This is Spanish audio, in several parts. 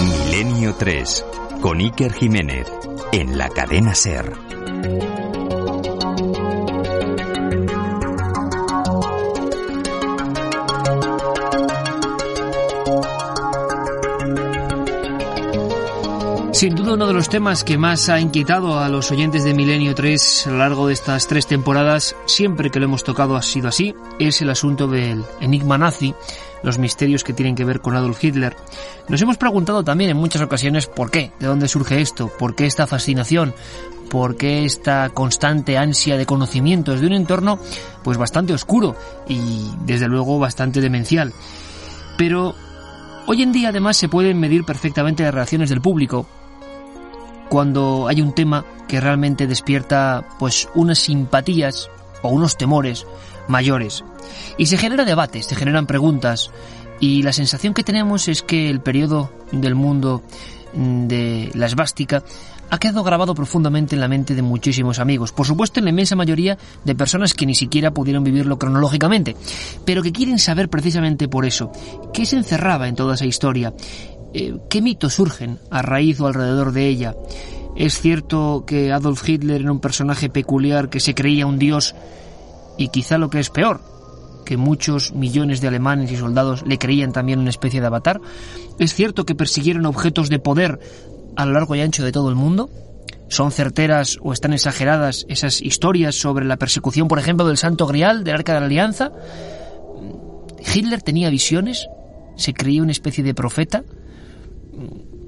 Milenio 3, con Iker Jiménez, en la cadena Ser. Sin duda uno de los temas que más ha inquietado a los oyentes de Milenio 3 a lo largo de estas tres temporadas, siempre que lo hemos tocado ha sido así, es el asunto del enigma nazi, los misterios que tienen que ver con Adolf Hitler. Nos hemos preguntado también en muchas ocasiones por qué, de dónde surge esto, por qué esta fascinación, por qué esta constante ansia de conocimientos de un entorno pues bastante oscuro y desde luego bastante demencial. Pero hoy en día además se pueden medir perfectamente las reacciones del público, cuando hay un tema que realmente despierta pues unas simpatías o unos temores mayores. Y se genera debate, se generan preguntas y la sensación que tenemos es que el periodo del mundo de la esvástica ha quedado grabado profundamente en la mente de muchísimos amigos, por supuesto en la inmensa mayoría de personas que ni siquiera pudieron vivirlo cronológicamente, pero que quieren saber precisamente por eso, qué se encerraba en toda esa historia, eh, ¿Qué mitos surgen a raíz o alrededor de ella? ¿Es cierto que Adolf Hitler era un personaje peculiar que se creía un dios y quizá lo que es peor, que muchos millones de alemanes y soldados le creían también una especie de avatar? ¿Es cierto que persiguieron objetos de poder a lo largo y ancho de todo el mundo? ¿Son certeras o están exageradas esas historias sobre la persecución, por ejemplo, del Santo Grial, del Arca de la Alianza? ¿Hitler tenía visiones? ¿Se creía una especie de profeta?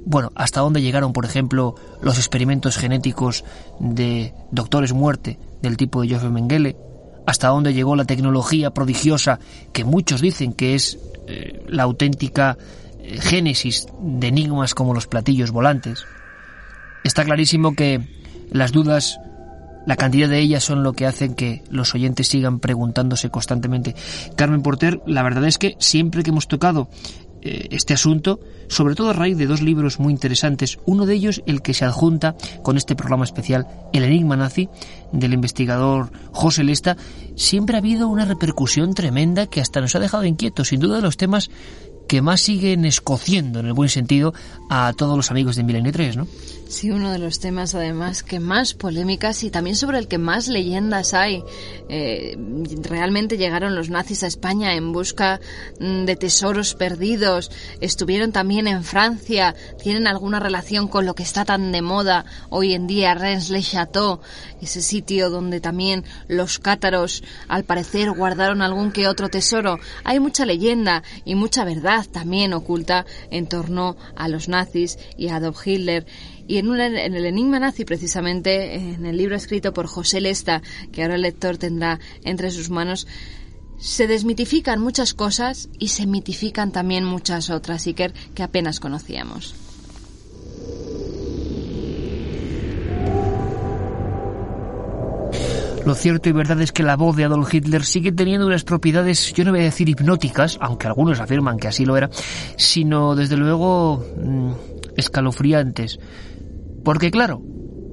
Bueno, hasta dónde llegaron, por ejemplo, los experimentos genéticos de doctores muerte del tipo de Joseph Mengele, hasta dónde llegó la tecnología prodigiosa que muchos dicen que es eh, la auténtica eh, génesis de enigmas como los platillos volantes. Está clarísimo que las dudas, la cantidad de ellas son lo que hacen que los oyentes sigan preguntándose constantemente. Carmen Porter, la verdad es que siempre que hemos tocado eh, este asunto, sobre todo a raíz de dos libros muy interesantes. Uno de ellos, el que se adjunta con este programa especial, El Enigma Nazi, del investigador José Lesta. Siempre ha habido una repercusión tremenda que hasta nos ha dejado inquietos. Sin duda de los temas que más siguen escociendo, en el buen sentido, a todos los amigos de Milenio 3, ¿no? Sí, uno de los temas además que más polémicas y también sobre el que más leyendas hay. Eh, realmente llegaron los nazis a España en busca mm, de tesoros perdidos, estuvieron también en Francia, tienen alguna relación con lo que está tan de moda hoy en día, Rennes-le-Château, ese sitio donde también los cátaros al parecer guardaron algún que otro tesoro. Hay mucha leyenda y mucha verdad también oculta en torno a los nazis y a Adolf Hitler. Y en, en, el Enigma Nazi, precisamente, en el libro escrito por José Lesta, que ahora el lector tendrá entre sus manos, se desmitifican muchas cosas y se mitifican también muchas otras, Iker, que apenas conocíamos. Lo cierto y verdad es que la voz de Adolf Hitler sigue teniendo unas propiedades, yo no voy a decir hipnóticas, aunque algunos afirman que así lo era, sino desde luego mmm, escalofriantes. Porque claro,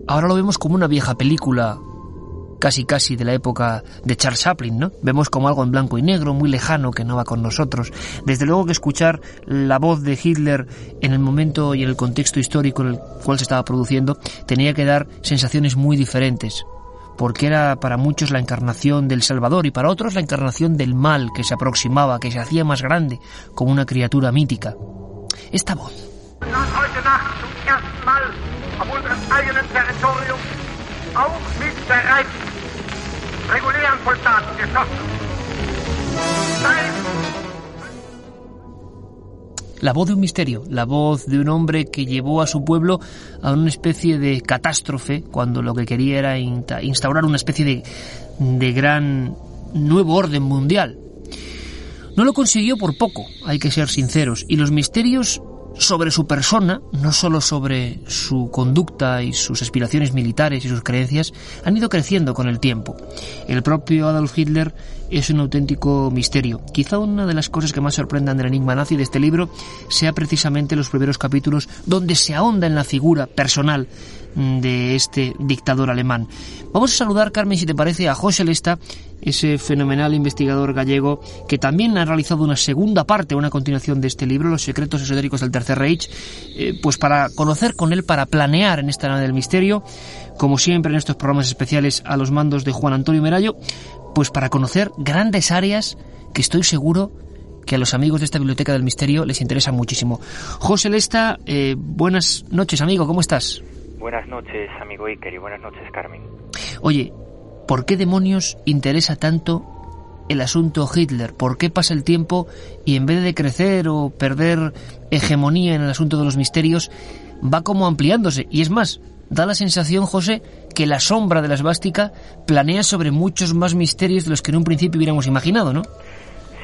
ahora lo vemos como una vieja película casi casi de la época de Charles Chaplin, ¿no? Vemos como algo en blanco y negro, muy lejano, que no va con nosotros. Desde luego que escuchar la voz de Hitler en el momento y en el contexto histórico en el cual se estaba produciendo tenía que dar sensaciones muy diferentes porque era para muchos la encarnación del Salvador y para otros la encarnación del mal que se aproximaba, que se hacía más grande, como una criatura mítica. Esta voz. La voz de un misterio, la voz de un hombre que llevó a su pueblo a una especie de catástrofe cuando lo que quería era instaurar una especie de, de gran nuevo orden mundial. No lo consiguió por poco, hay que ser sinceros, y los misterios sobre su persona, no solo sobre su conducta y sus aspiraciones militares y sus creencias, han ido creciendo con el tiempo. El propio Adolf Hitler es un auténtico misterio. Quizá una de las cosas que más sorprendan del enigma nazi de este libro sea precisamente los primeros capítulos donde se ahonda en la figura personal de este dictador alemán. Vamos a saludar, Carmen, si te parece, a José Lesta, ese fenomenal investigador gallego que también ha realizado una segunda parte, una continuación de este libro, Los secretos esotéricos del Tercer Reich, eh, pues para conocer con él, para planear en esta nave del misterio, como siempre en estos programas especiales a los mandos de Juan Antonio Merayo, pues para conocer grandes áreas que estoy seguro que a los amigos de esta biblioteca del misterio les interesa muchísimo. José Lesta, eh, buenas noches, amigo, ¿cómo estás? Buenas noches, amigo Iker, y buenas noches, Carmen. Oye, ¿por qué demonios interesa tanto el asunto Hitler? ¿Por qué pasa el tiempo y en vez de crecer o perder hegemonía en el asunto de los misterios, va como ampliándose? Y es más, da la sensación, José, que la sombra de la esvástica planea sobre muchos más misterios de los que en un principio hubiéramos imaginado, ¿no?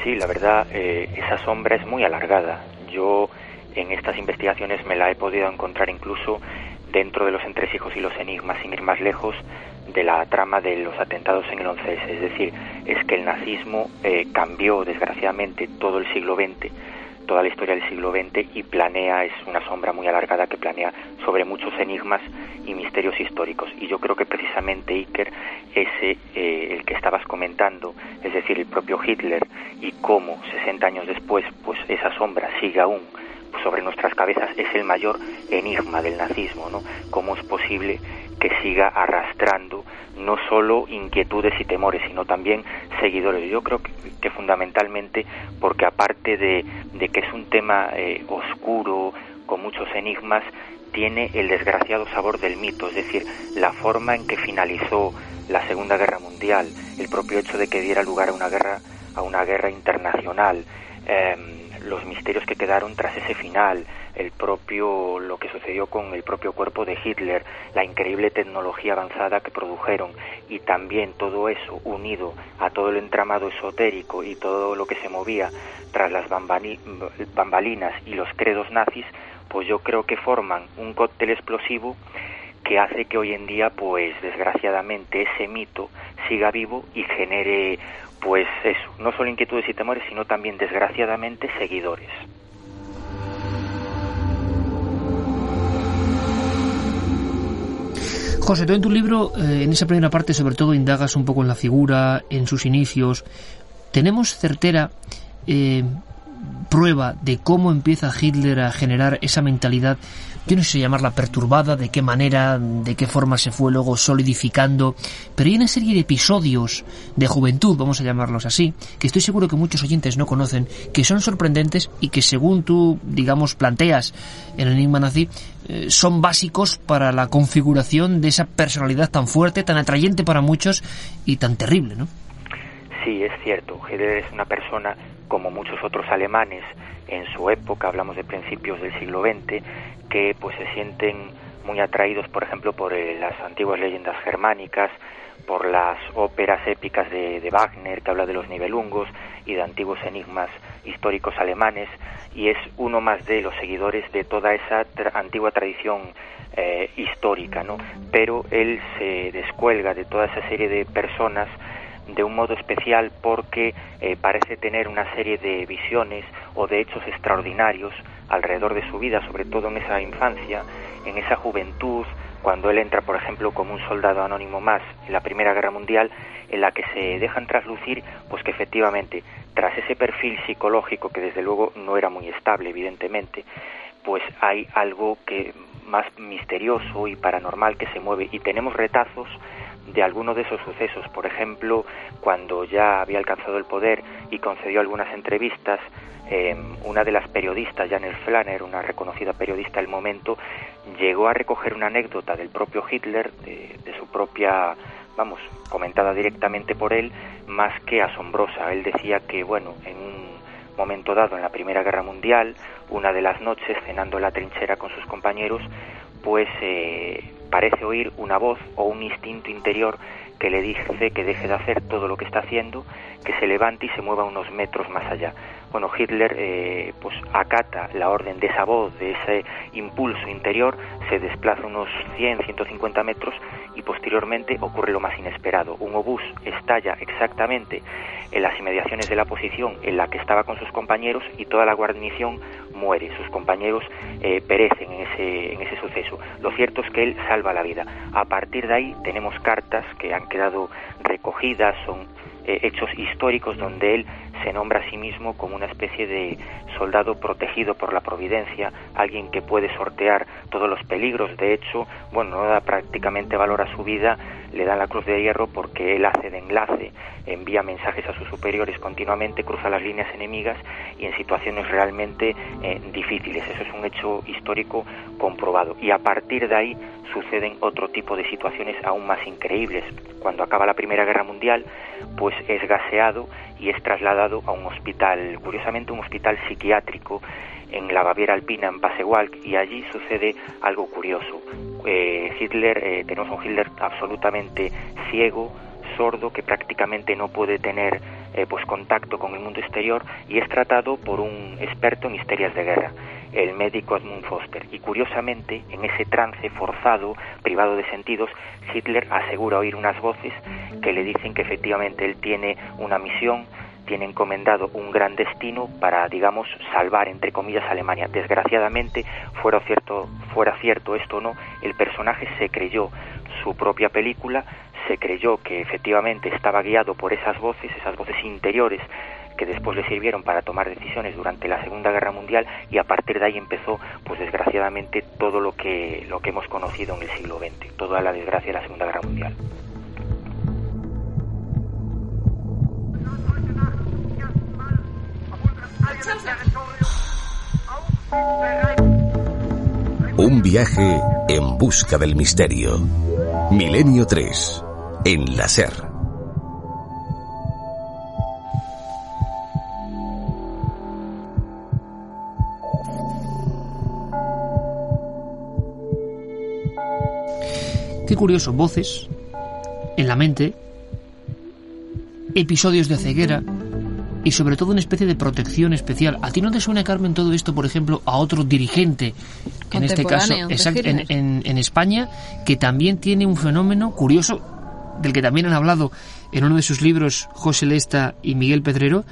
Sí, la verdad, eh, esa sombra es muy alargada. Yo en estas investigaciones me la he podido encontrar incluso dentro de los entresijos y los enigmas, sin ir más lejos, de la trama de los atentados en el 11S. Es decir, es que el nazismo eh, cambió desgraciadamente todo el siglo XX, toda la historia del siglo XX y planea, es una sombra muy alargada que planea sobre muchos enigmas y misterios históricos. Y yo creo que precisamente Iker, ese, eh, el que estabas comentando, es decir, el propio Hitler y cómo 60 años después, pues esa sombra sigue aún sobre nuestras cabezas es el mayor enigma del nazismo, ¿no? ¿Cómo es posible que siga arrastrando no solo inquietudes y temores, sino también seguidores? Yo creo que, fundamentalmente porque aparte de, que es un tema eh, oscuro, con muchos enigmas, tiene el desgraciado sabor del mito, es decir, la forma en que finalizó la Segunda Guerra Mundial, el propio hecho de que diera lugar a una guerra, a una guerra internacional. Eh, los misterios que quedaron tras ese final, el propio lo que sucedió con el propio cuerpo de Hitler, la increíble tecnología avanzada que produjeron y también todo eso unido a todo el entramado esotérico y todo lo que se movía tras las bambalinas y los credos nazis, pues yo creo que forman un cóctel explosivo que hace que hoy en día, pues desgraciadamente, ese mito siga vivo y genere pues eso, no solo inquietudes y temores, sino también, desgraciadamente, seguidores. José, tú en tu libro, eh, en esa primera parte, sobre todo indagas un poco en la figura, en sus inicios. ¿Tenemos certera eh, prueba de cómo empieza Hitler a generar esa mentalidad yo no sé llamarla perturbada, de qué manera, de qué forma se fue luego solidificando, pero hay una serie de episodios de juventud, vamos a llamarlos así, que estoy seguro que muchos oyentes no conocen, que son sorprendentes y que según tú, digamos, planteas en el enigma nazi, eh, son básicos para la configuración de esa personalidad tan fuerte, tan atrayente para muchos y tan terrible, ¿no? Sí, es cierto. Hitler es una persona, como muchos otros alemanes en su época, hablamos de principios del siglo XX, que pues se sienten muy atraídos, por ejemplo, por eh, las antiguas leyendas germánicas, por las óperas épicas de, Wagner, que habla de los nivelungos y de antiguos enigmas históricos alemanes, y es uno más de los seguidores de toda esa antigua tradición eh, histórica, ¿no? Pero él se descuelga de toda esa serie de personas de un modo especial porque eh, parece tener una serie de visiones o de hechos extraordinarios alrededor de su vida, sobre todo en esa infancia, en esa juventud, cuando él entra, por ejemplo, como un soldado anónimo más en la Primera Guerra Mundial, en la que se dejan traslucir, pues que efectivamente, tras ese perfil psicológico que desde luego no era muy estable, evidentemente, pues hay algo que más misterioso y paranormal que se mueve. Y tenemos retazos de alguno de esos sucesos, por ejemplo, cuando ya había alcanzado el poder y concedió algunas entrevistas eh, una de las periodistas, Janet Flanner, una reconocida periodista del momento, llegó a recoger una anécdota del propio Hitler, de, su propia, vamos, comentada directamente por él, más que asombrosa. Él decía que, bueno, en un momento dado en la Primera Guerra Mundial, una de las noches, cenando en la trinchera con sus compañeros, pues eh, parece oír una voz o un instinto interior que le dice que deje de hacer todo lo que está haciendo, que se levante y se mueva unos metros más allá. Bueno, Hitler eh, pues acata la orden de esa voz, de ese impulso interior, se desplaza unos 100, 150 metros y posteriormente ocurre lo más inesperado. Un obús estalla exactamente en las inmediaciones de la posición en la que estaba con sus compañeros y toda la guarnición muere. Sus compañeros eh, perecen en ese, suceso. Lo cierto es que él salva la vida. A partir de ahí tenemos cartas que han quedado recogidas, son eh, hechos históricos donde él se nombra a sí mismo como una especie de soldado protegido por la providencia, alguien que puede sortear todos los peligros. De hecho, bueno, no da prácticamente valor a su vida, le da la cruz de hierro porque él hace de enlace, envía mensajes a sus superiores continuamente, cruza las líneas enemigas y en situaciones realmente eh, difíciles. Eso es un hecho histórico comprobado. Y a partir de ahí suceden otro tipo de situaciones aún más increíbles. Cuando acaba la Primera Guerra Mundial, pues es gaseado y es trasladado a un hospital, curiosamente un hospital psiquiátrico en la Baviera Alpina, en Pasewalk, y allí sucede algo curioso. Eh, Hitler, eh, tenemos un Hitler absolutamente ciego, sordo, que prácticamente no puede tener eh, pues contacto con el mundo exterior y es tratado por un experto en histerias de guerra el médico Edmund Foster. Y curiosamente, en ese trance forzado, privado de sentidos, Hitler asegura oír unas voces que le dicen que efectivamente él tiene una misión, tiene encomendado un gran destino para, digamos, salvar, entre comillas, a Alemania. Desgraciadamente, fuera cierto, fuera cierto esto o no, el personaje se creyó su propia película, se creyó que efectivamente estaba guiado por esas voces, esas voces interiores que después le sirvieron para tomar decisiones durante la Segunda Guerra Mundial y a partir de ahí empezó, pues desgraciadamente, todo lo que, lo que hemos conocido en el siglo XX, toda la desgracia de la Segunda Guerra Mundial. Un viaje en busca del misterio. Milenio 3, en la SER. Qué curioso, voces en la mente, episodios de ceguera y sobre todo una especie de protección especial. ¿A ti no te suena, Carmen, todo esto, por ejemplo, a otro dirigente, en este caso en, en España, que también tiene un fenómeno curioso, del que también han hablado en uno de sus libros José Lesta y Miguel Pedrero,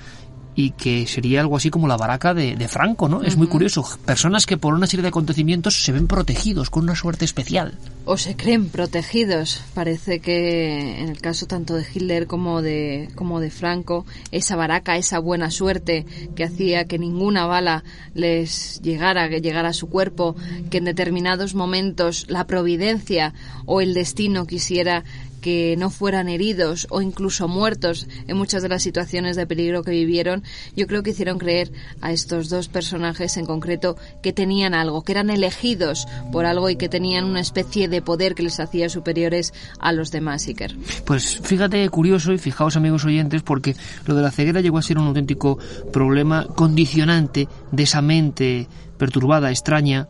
y que sería algo así como la baraca de, Franco, ¿no? Es muy curioso. Personas que por una serie de acontecimientos se ven protegidos, con una suerte especial. O se creen protegidos. Parece que en el caso tanto de Hitler como de, como de Franco, esa baraca, esa buena suerte que hacía que ninguna bala les llegara, que llegara a su cuerpo, que en determinados momentos la providencia o el destino quisiera que no fueran heridos o incluso muertos en muchas de las situaciones de peligro que vivieron, yo creo que hicieron creer a estos dos personajes en concreto que tenían algo, que eran elegidos por algo y que tenían una especie de poder que les hacía superiores a los demás, Iker. Pues fíjate, curioso y fijaos amigos oyentes, porque lo de la ceguera llegó a ser un auténtico problema condicionante de esa mente perturbada, extraña,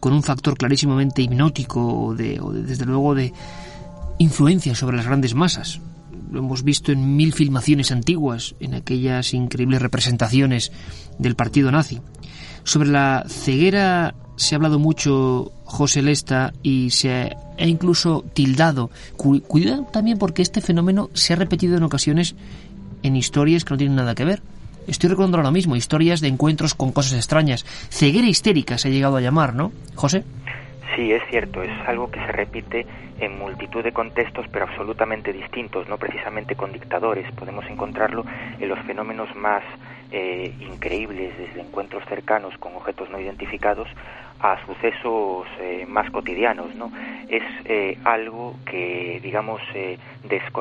con un factor clarísimamente hipnótico de, o desde luego de influencia sobre las grandes masas. Lo hemos visto en mil filmaciones antiguas, en aquellas increíbles representaciones del partido nazi. Sobre la ceguera se ha hablado mucho José Lesta y se ha incluso tildado. Cuidado también porque este fenómeno se ha repetido en ocasiones en historias que no tienen nada que ver. Estoy recordando ahora mismo historias de encuentros con cosas extrañas. Ceguera histérica se ha llegado a llamar, ¿no, José? Sí, es cierto, es algo que se repite en multitud de contextos, pero absolutamente distintos, no precisamente con dictadores. Podemos encontrarlo en los fenómenos más eh, increíbles, desde encuentros cercanos con objetos no identificados a sucesos eh, más cotidianos, ¿no? Es eh, algo que, digamos,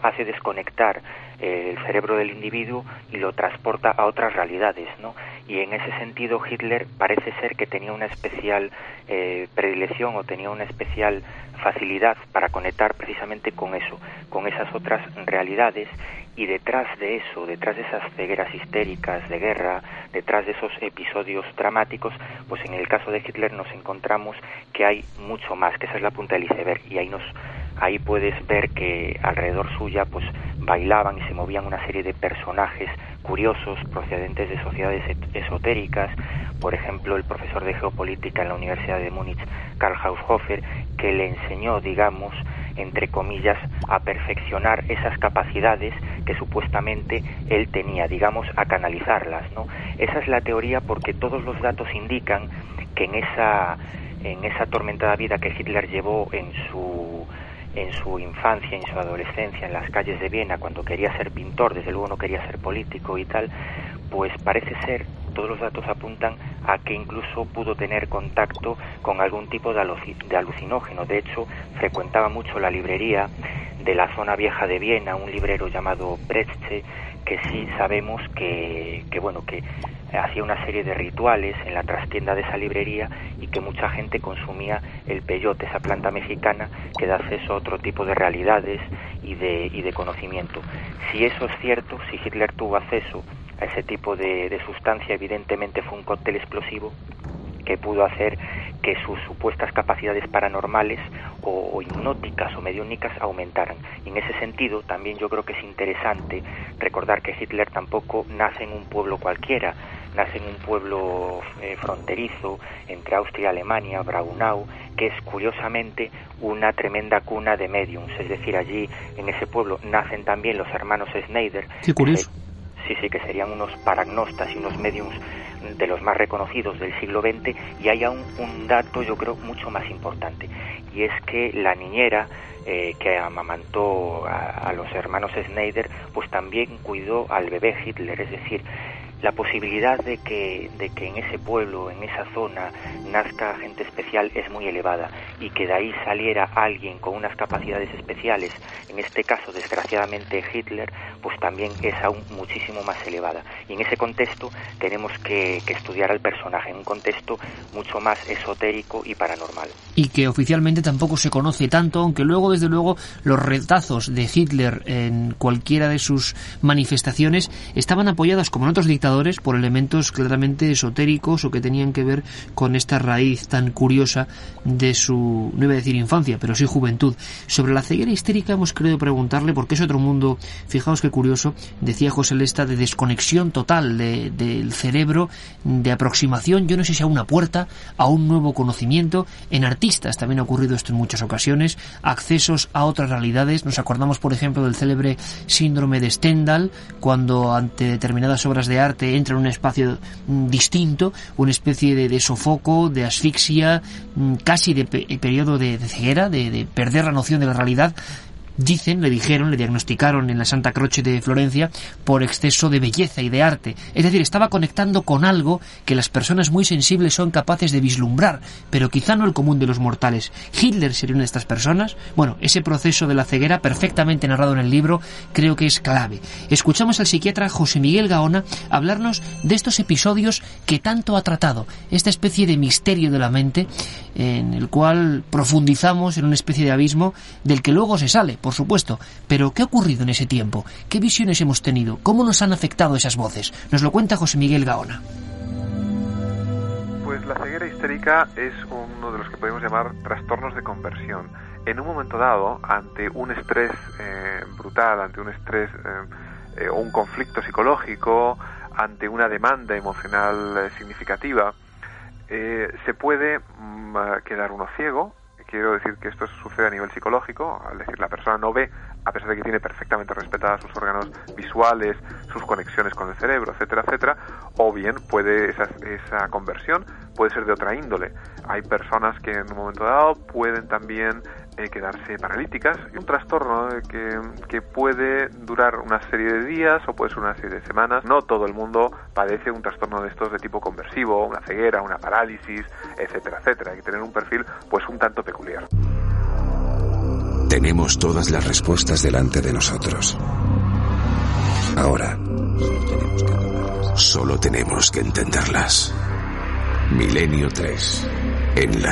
hace desconectar el cerebro del individuo y lo transporta a otras realidades, ¿no? y en ese sentido Hitler parece ser que tenía una especial eh, predilección o tenía una especial facilidad para conectar precisamente con eso, con esas otras realidades y detrás de eso, detrás de esas cegueras histéricas de guerra, detrás de esos episodios dramáticos, pues en el caso de Hitler nos encontramos que hay mucho más, que esa es la punta del iceberg. Y ahí nos ahí puedes ver que alrededor suya pues bailaban y se movían una serie de personajes curiosos procedentes de sociedades esotéricas, por ejemplo el profesor de geopolítica en la Universidad de Múnich, Karl Haushofer, que le enseñó, digamos, entre comillas, a perfeccionar esas capacidades que supuestamente él tenía, digamos, a canalizarlas, ¿no? Esa es la teoría porque todos los datos indican que en esa en esa atormentada vida que Hitler llevó en su en su infancia, en su adolescencia, en las calles de Viena, cuando quería ser pintor, desde luego no quería ser político y tal, pues parece ser, todos los datos apuntan a que incluso pudo tener contacto con algún tipo de, alucinógeno. De hecho, frecuentaba mucho la librería de la zona vieja de Viena, un librero llamado Brechtse, que sí sabemos que, que bueno, que hacía una serie de rituales en la trastienda de esa librería y que mucha gente consumía el peyote, esa planta mexicana que da acceso a otro tipo de realidades y de, y de conocimiento. Si eso es cierto, si Hitler tuvo acceso a ese tipo de, de sustancia, evidentemente fue un cóctel explosivo que pudo hacer que sus supuestas capacidades paranormales o, hipnóticas o mediúnicas aumentaran. Y en ese sentido también yo creo que es interesante recordar que Hitler tampoco nace en un pueblo cualquiera, nace en un pueblo eh, fronterizo entre Austria y Alemania, Braunau, que es curiosamente una tremenda cuna de mediums, es decir, allí en ese pueblo nacen también los hermanos Schneider. Qué curioso. sí, sí, que serían unos paragnostas y unos mediums de los más reconocidos del siglo XX y hay aún un dato yo creo mucho más importante y es que la niñera eh, que amamantó a, a, los hermanos Schneider pues también cuidó al bebé Hitler es decir la posibilidad de que, de que en ese pueblo, en esa zona, nazca gente especial es muy elevada y que de ahí saliera alguien con unas capacidades especiales, en este caso desgraciadamente Hitler, pues también es aún muchísimo más elevada. Y en ese contexto tenemos que, que estudiar al personaje, en un contexto mucho más esotérico y paranormal. Y que oficialmente tampoco se conoce tanto, aunque luego, desde luego, los retazos de Hitler en cualquiera de sus manifestaciones estaban apoyados, como en otros dictadores, por elementos claramente esotéricos o que tenían que ver con esta raíz tan curiosa de su, no iba a decir infancia, pero sí juventud. Sobre la ceguera histérica hemos querido preguntarle, porque es otro mundo, fijaos qué curioso, decía José Lesta, de desconexión total del cerebro, de aproximación, yo no sé si a una puerta, a un nuevo conocimiento. En artistas también ha ocurrido esto en muchas ocasiones, accesos a otras realidades. Nos acordamos, por ejemplo, del célebre síndrome de Stendhal, cuando ante determinadas obras de arte entra en un espacio mm, distinto, una especie de, sofoco, de asfixia, mm, casi de periodo de, ceguera, de perder la noción de la realidad dicen, le dijeron, le diagnosticaron en la Santa Croce de Florencia por exceso de belleza y de arte. Es decir, estaba conectando con algo que las personas muy sensibles son capaces de vislumbrar, pero quizá no el común de los mortales. Hitler sería una de estas personas. Bueno, ese proceso de la ceguera, perfectamente narrado en el libro, creo que es clave. Escuchamos al psiquiatra José Miguel Gaona hablarnos de estos episodios que tanto ha tratado, esta especie de misterio de la mente, en el cual profundizamos en una especie de abismo del que luego se sale supuesto, pero ¿qué ha ocurrido en ese tiempo? ¿Qué visiones hemos tenido? ¿Cómo nos han afectado esas voces? Nos lo cuenta José Miguel Gaona. Pues la ceguera histérica es uno de los que podemos llamar trastornos de conversión. En un momento dado, ante un estrés eh, brutal, ante un estrés eh, eh, o un conflicto psicológico, ante una demanda emocional significativa, se puede mm, quedar uno ciego quiero decir que esto sucede a nivel psicológico, es decir, la persona no ve, a pesar de que tiene perfectamente respetadas sus órganos visuales, sus conexiones con el cerebro, etcétera, etcétera, o bien puede esa, esa conversión puede ser de otra índole. Hay personas que en un momento dado pueden también eh, quedarse paralíticas y un trastorno eh, que, que, puede durar una serie de días o puede ser una serie de semanas. No todo el mundo padece un trastorno de estos de tipo conversivo, una ceguera, una parálisis, etcétera, etcétera. Hay que tener un perfil pues un tanto peculiar. Tenemos todas las respuestas delante de nosotros. Ahora, solo tenemos que entenderlas. Milenio 3, en la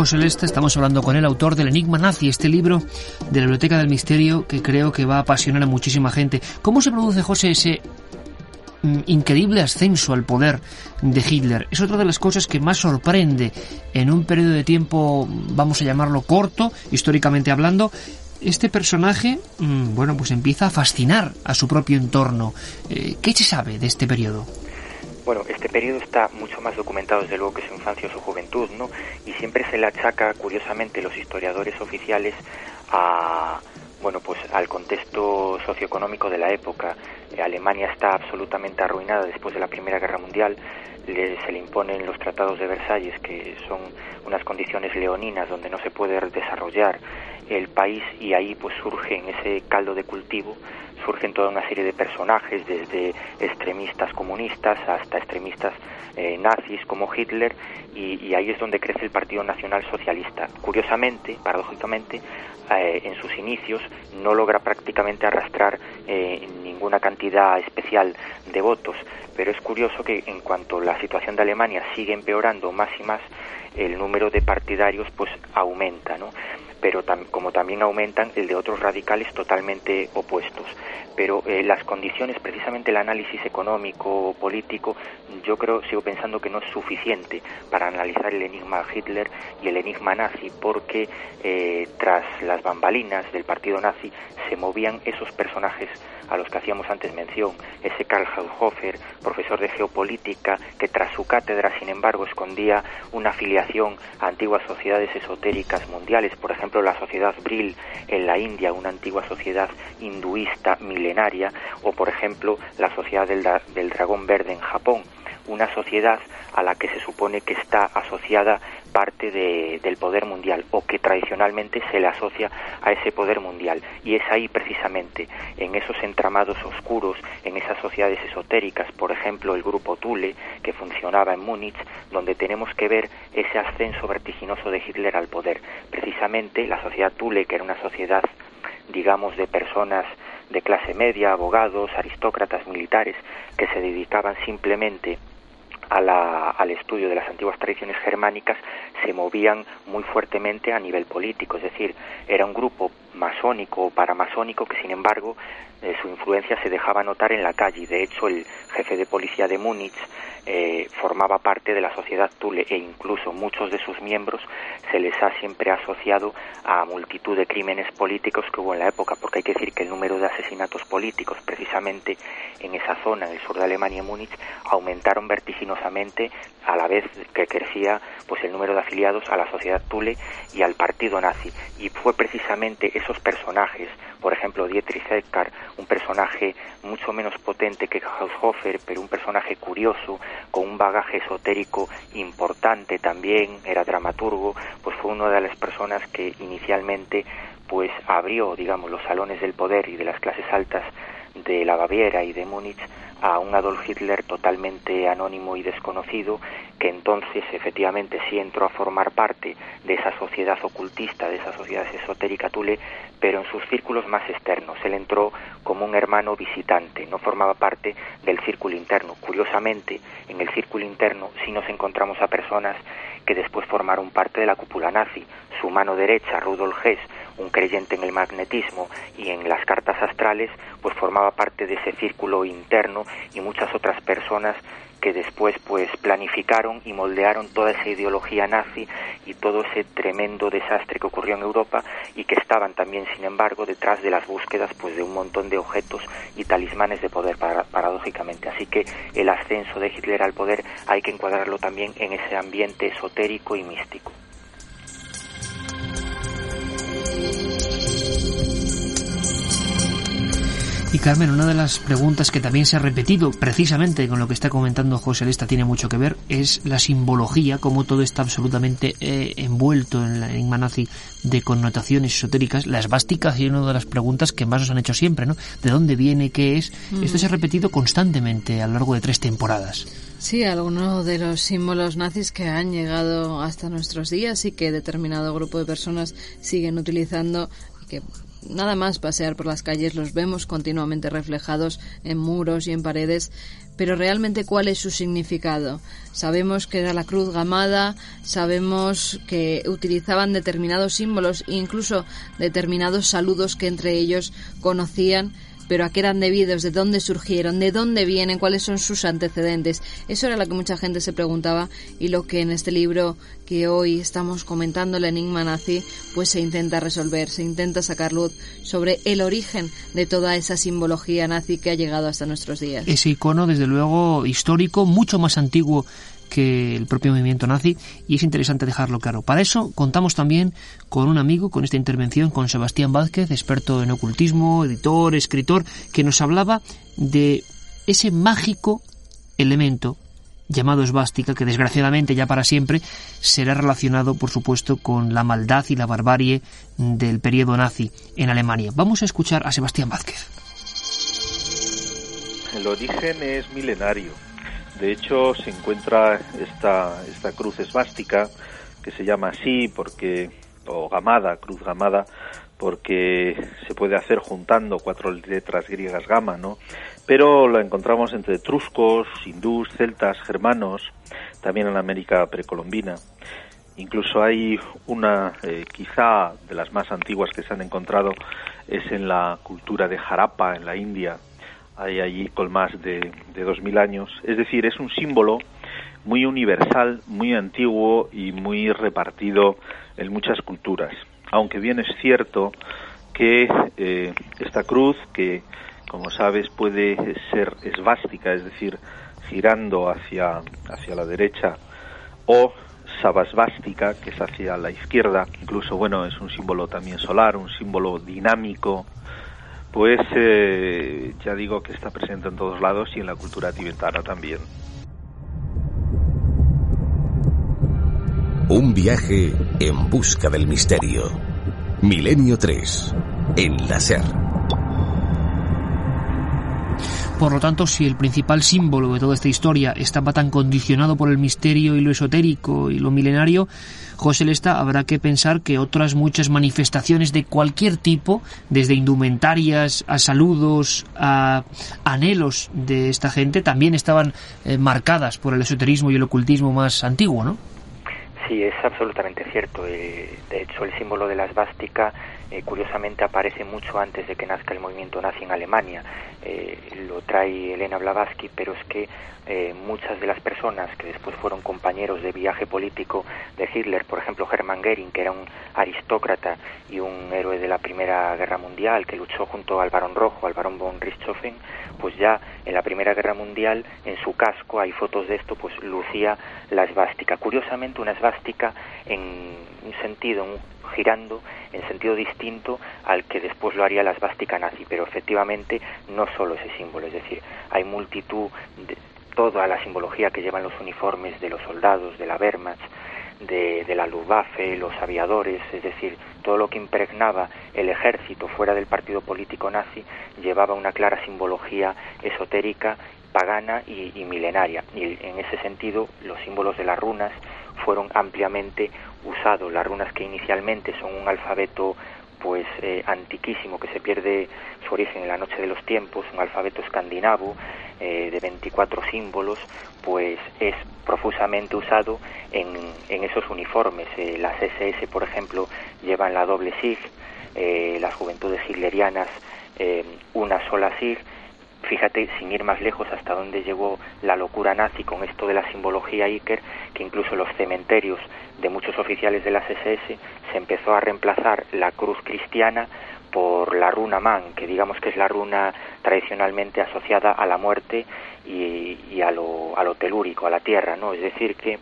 SER. José Leste, estamos hablando con el autor del Enigma Nazi, este libro de la Biblioteca del Misterio que creo que va a apasionar a muchísima gente. ¿Cómo se produce, José, ese mm, increíble ascenso al poder de Hitler? Es otra de las cosas que más sorprende en un periodo de tiempo, vamos a llamarlo corto, históricamente hablando, este personaje, mm, bueno, pues empieza a fascinar a su propio entorno. Eh, ¿Qué se sabe de este periodo? Bueno, este periodo está mucho más documentado desde luego que su infancia o su juventud, ¿no? Y siempre se le achaca, curiosamente, los historiadores oficiales a, bueno, pues al contexto socioeconómico de la época. Alemania está absolutamente arruinada después de la Primera Guerra Mundial. se le imponen los tratados de Versalles, que son unas condiciones leoninas donde no se puede desarrollar el país y ahí pues surge en ese caldo de cultivo surgen toda una serie de personajes, desde extremistas comunistas hasta extremistas eh, nazis como Hitler, y, ahí es donde crece el Partido Nacional Socialista. Curiosamente, paradójicamente, eh, en sus inicios no logra prácticamente arrastrar eh, ninguna cantidad especial de votos, pero es curioso que en cuanto la situación de Alemania sigue empeorando más y más, el número de partidarios pues aumenta, ¿no? Pero como también aumentan el de otros radicales totalmente opuestos. Pero eh, las condiciones, precisamente el análisis económico, político, yo creo, sigo pensando que no es suficiente para analizar el enigma Hitler y el enigma nazi, porque eh, tras las bambalinas del partido nazi se movían esos personajes a los que hacíamos antes mención, ese Karl Haushofer, profesor de geopolítica, que tras su cátedra, sin embargo, escondía una afiliación a antiguas sociedades esotéricas mundiales, por ejemplo, la sociedad Brill en la India, una antigua sociedad hinduista milenaria, o por ejemplo, la sociedad del, del dragón verde en Japón, una sociedad a la que se supone que está asociada parte del poder mundial o que tradicionalmente se le asocia a ese poder mundial. Y es ahí precisamente, en esos entramados oscuros, en esas sociedades esotéricas, por ejemplo el grupo Thule, que funcionaba en Múnich, donde tenemos que ver ese ascenso vertiginoso de Hitler al poder. Precisamente la sociedad Thule, que era una sociedad, digamos, de personas de clase media, abogados, aristócratas, militares, que se dedicaban simplemente al estudio de las antiguas tradiciones germánicas se movían muy fuertemente a nivel político, es decir, era un grupo masónico o paramasónico que sin embargo eh, su influencia se dejaba notar en la calle. De hecho, el jefe de policía de Múnich eh, formaba parte de la sociedad Thule e incluso muchos de sus miembros se les ha siempre asociado a multitud de crímenes políticos que hubo en la época, porque hay que decir que el número de asesinatos políticos precisamente en esa zona, en el sur de Alemania, Múnich, aumentaron vertiginosamente a la vez que crecía pues el número de afiliados a la sociedad Thule y al partido nazi. Y fue precisamente esos personajes, por ejemplo Dietrich Eckart, un personaje mucho menos potente que Haushofer, pero un personaje curioso, con un bagaje esotérico importante también, era dramaturgo, pues fue una de las personas que inicialmente pues abrió, digamos, los salones del poder y de las clases altas de la Baviera y de Múnich a un Adolf Hitler totalmente anónimo y desconocido, que entonces efectivamente sí entró a formar parte de esa sociedad ocultista, de esa sociedad esotérica Tule, pero en sus círculos más externos. Él entró como un hermano visitante, no formaba parte del círculo interno. Curiosamente, en el círculo interno sí nos encontramos a personas que después formaron parte de la cúpula nazi. Su mano derecha, Rudolf Hess, un creyente en el magnetismo y en las cartas astrales, pues formaba parte de ese círculo interno y muchas otras personas que después pues planificaron y moldearon toda esa ideología nazi y todo ese tremendo desastre que ocurrió en Europa y que estaban también sin embargo detrás de las búsquedas pues de un montón de objetos y talismanes de poder paradójicamente. Así que el ascenso de Hitler al poder hay que encuadrarlo también en ese ambiente esotérico y místico Y Carmen, una de las preguntas que también se ha repetido precisamente con lo que está comentando José Lesta tiene mucho que ver es la simbología, cómo todo está absolutamente eh, envuelto en la enigma nazi de connotaciones esotéricas. La esvástica es una de las preguntas que más nos han hecho siempre, ¿no? ¿De dónde viene? ¿Qué es? Mm. Esto se ha repetido constantemente a lo largo de tres temporadas. Sí, algunos de los símbolos nazis que han llegado hasta nuestros días y que determinado grupo de personas siguen utilizando, que nada más pasear por las calles los vemos continuamente reflejados en muros y en paredes, pero realmente cuál es su significado. Sabemos que era la cruz gamada, sabemos que utilizaban determinados símbolos e incluso determinados saludos que entre ellos conocían pero a qué eran debidos, de dónde surgieron, de dónde vienen, cuáles son sus antecedentes. Eso era lo que mucha gente se preguntaba y lo que en este libro que hoy estamos comentando, el enigma nazi, pues se intenta resolver, se intenta sacar luz sobre el origen de toda esa simbología nazi que ha llegado hasta nuestros días. Ese icono, desde luego, histórico, mucho más antiguo que el propio movimiento nazi y es interesante dejarlo claro. Para eso contamos también con un amigo, con esta intervención, con Sebastián Vázquez, experto en ocultismo, editor, escritor, que nos hablaba de ese mágico elemento llamado esvástica, que desgraciadamente ya para siempre será relacionado, por supuesto, con la maldad y la barbarie del periodo nazi en Alemania. Vamos a escuchar a Sebastián Vázquez. El origen es milenario de hecho, se encuentra esta, esta cruz esvástica, que se llama así porque, o gamada, cruz gamada, porque se puede hacer juntando cuatro letras griegas gamma, ¿no? Pero la encontramos entre etruscos, hindús, celtas, germanos, también en América precolombina. Incluso hay una, eh, quizá de las más antiguas que se han encontrado, es en la cultura de Harappa, en la India, hay allí con más de, de 2.000 años. Es decir, es un símbolo muy universal, muy antiguo y muy repartido en muchas culturas. Aunque bien es cierto que eh, esta cruz, que como sabes puede ser esvástica, es decir, girando hacia, hacia la derecha, o sabasvástica, que es hacia la izquierda, incluso bueno, es un símbolo también solar, un símbolo dinámico, pues eh, ya digo que está presente en todos lados y en la cultura tibetana también. Un viaje en busca del misterio. Milenio 3. En la SER. Por lo tanto, si el principal símbolo de toda esta historia estaba tan condicionado por el misterio y lo esotérico y lo milenario, José Lesta habrá que pensar que otras muchas manifestaciones de cualquier tipo, desde indumentarias a saludos a anhelos de esta gente, también estaban eh, marcadas por el esoterismo y el ocultismo más antiguo, ¿no? Sí, es absolutamente cierto. Eh, de hecho, el símbolo de la esvástica eh, curiosamente aparece mucho antes de que nazca el movimiento nazi en Alemania. Eh, lo trae Elena Blavatsky, pero es que eh, muchas de las personas que después fueron compañeros de viaje político de Hitler, por ejemplo Hermann Goering, que era un aristócrata y un héroe de la Primera Guerra Mundial, que luchó junto al Barón Rojo, al Barón von Richthofen, pues ya en la Primera Guerra Mundial, en su casco, hay fotos de esto, pues lucía la esvástica. Curiosamente, una esvástica en un sentido, girando en sentido distinto al que después lo haría la esvástica nazi, pero efectivamente no solo ese símbolo, es decir, hay multitud de toda la simbología que llevan los uniformes de los soldados, de la Wehrmacht, de, la Luftwaffe, los aviadores, es decir, todo lo que impregnaba el ejército fuera del partido político nazi llevaba una clara simbología esotérica, pagana y milenaria. Y en ese sentido, los símbolos de las runas fueron ampliamente usados. Las runas que inicialmente son un alfabeto pues eh, antiquísimo que se pierde su origen en la noche de los tiempos, un alfabeto escandinavo eh, de 24 símbolos, pues es profusamente usado en, en esos uniformes. Eh, las SS, por ejemplo, llevan la doble SIG, las juventudes hitlerianas una sola SIG, fíjate, sin ir más lejos, hasta dónde llegó la locura nazi con esto de la simbología Iker, que incluso los cementerios de muchos oficiales de las SS se empezó a reemplazar la cruz cristiana por la runa Man, que digamos que es la runa tradicionalmente asociada a la muerte y, a, lo, a, lo, telúrico, a la tierra, ¿no? Es decir, que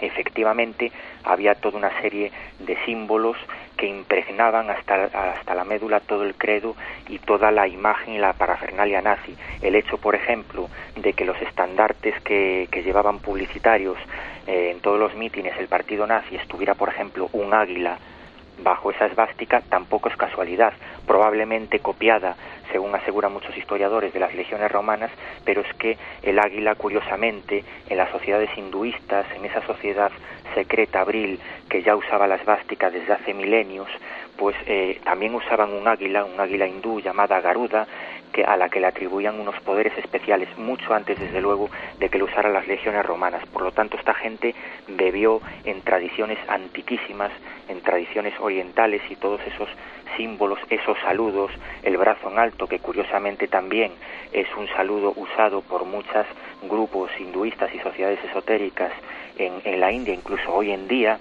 efectivamente había toda una serie de símbolos que impregnaban hasta, hasta la médula todo el credo y toda la imagen y la parafernalia nazi. El hecho, por ejemplo, de que los estandartes que, que llevaban publicitarios eh, en todos los mítines el partido nazi estuviera, por ejemplo, un águila bajo esa esvástica tampoco es casualidad, probablemente copiada según aseguran muchos historiadores, de las legiones romanas, pero es que el águila, curiosamente, en las sociedades hinduistas, en esa sociedad secreta abril que ya usaba la esvástica desde hace milenios, pues eh, también usaban un águila, un águila hindú llamada Garuda, que, a la que le atribuían unos poderes especiales mucho antes, desde luego, de que lo usaran las legiones romanas. Por lo tanto, esta gente bebió en tradiciones antiquísimas, en tradiciones orientales y todos esos símbolos, esos saludos, el brazo en alto, que curiosamente también es un saludo usado por muchos grupos hinduistas y sociedades esotéricas en, en la India, incluso hoy en día,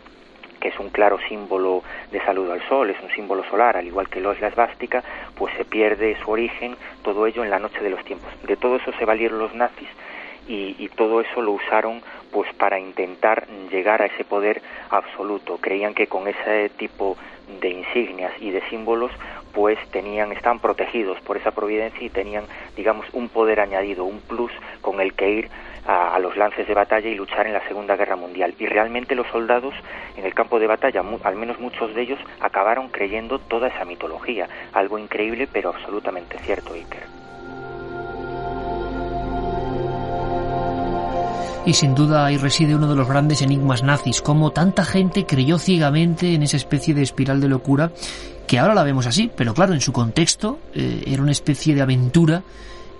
que es un claro símbolo de saludo al sol, es un símbolo solar, al igual que lo es la esvástica, pues se pierde su origen, todo ello en la noche de los tiempos. De todo eso se valieron los nazis y, y, todo eso lo usaron pues para intentar llegar a ese poder absoluto. Creían que con ese tipo de insignias y de símbolos pues tenían estaban protegidos por esa providencia y tenían digamos un poder añadido, un plus con el que ir a, los lances de batalla y luchar en la Segunda Guerra Mundial. Y realmente los soldados en el campo de batalla, mu al menos muchos de ellos, acabaron creyendo toda esa mitología. Algo increíble pero absolutamente cierto, Iker. Y sin duda ahí reside uno de los grandes enigmas nazis, cómo tanta gente creyó ciegamente en esa especie de espiral de locura, que ahora la vemos así, pero claro, en su contexto eh, era una especie de aventura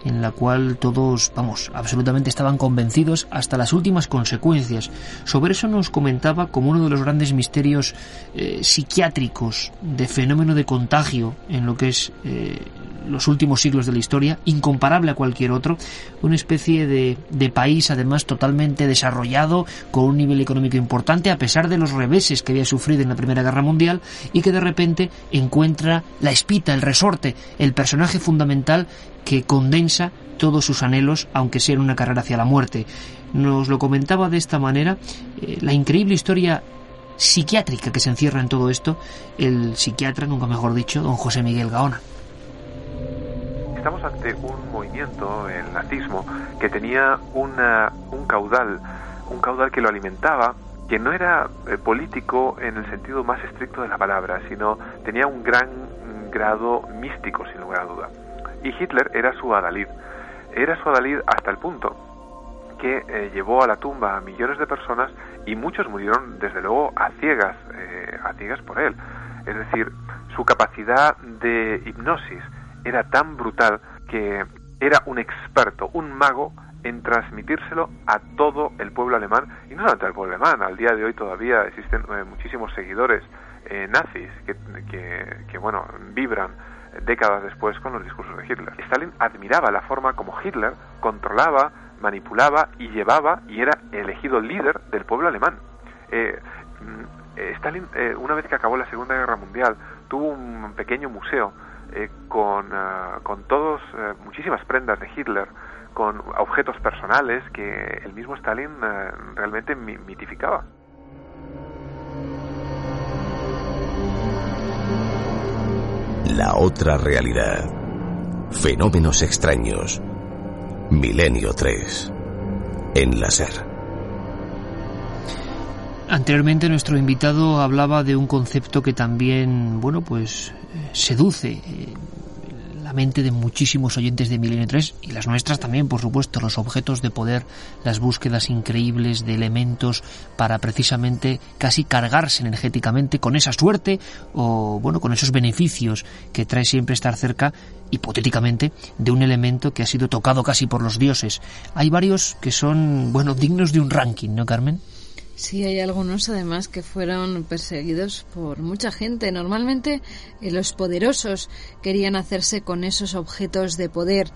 en la cual todos, vamos, absolutamente estaban convencidos hasta las últimas consecuencias. Sobre eso nos comentaba como uno de los grandes misterios eh, psiquiátricos de fenómeno de contagio en lo que es eh, los últimos siglos de la historia, incomparable a cualquier otro, una especie de, de país además totalmente desarrollado, con un nivel económico importante, a pesar de los reveses que había sufrido en la Primera Guerra Mundial, y que de repente encuentra la espita, el resorte, el personaje fundamental que condensa todos sus anhelos, aunque sea en una carrera hacia la muerte. Nos lo comentaba de esta manera eh, la increíble historia psiquiátrica que se encierra en todo esto, el psiquiatra, nunca mejor dicho, don José Miguel Gaona. Un movimiento, el nazismo, que tenía una, un caudal, un caudal que lo alimentaba, que no era eh, político en el sentido más estricto de la palabra, sino tenía un gran grado místico, sin lugar a duda y Hitler era su adalid. Era su adalid hasta el punto que eh, llevó a la tumba a millones de personas y muchos murieron desde luego a ciegas, eh, a ciegas por él. Es decir, su capacidad de hipnosis era tan brutal que era un experto, un mago en transmitírselo a todo el pueblo alemán y no solamente al pueblo alemán. Al día de hoy todavía existen eh, muchísimos seguidores eh, nazis que, que, bueno, vibran décadas después con los discursos de Hitler. Stalin admiraba la forma como Hitler controlaba, manipulaba y llevaba y era elegido líder del pueblo alemán. Eh, mm, eh, Stalin, una vez que acabó la Segunda Guerra Mundial, tuvo un pequeño museo eh, con, uh, con todos, uh, muchísimas prendas de Hitler, con objetos personales que el mismo Stalin uh, realmente mitificaba. La otra realidad. Fenómenos extraños. Milenio 3. En la SER. Anteriormente nuestro invitado hablaba de un concepto que también, bueno, pues seduce la mente de muchísimos oyentes de Milenio 3 y las nuestras también, por supuesto, los objetos de poder, las búsquedas increíbles de elementos para precisamente casi cargarse energéticamente con esa suerte o, bueno, con esos beneficios que trae siempre estar cerca, hipotéticamente, de un elemento que ha sido tocado casi por los dioses. Hay varios que son, bueno, dignos de un ranking, ¿no, Carmen? Sí, hay algunos además que fueron perseguidos por mucha gente. Normalmente eh, los poderosos querían hacerse con esos objetos de poder.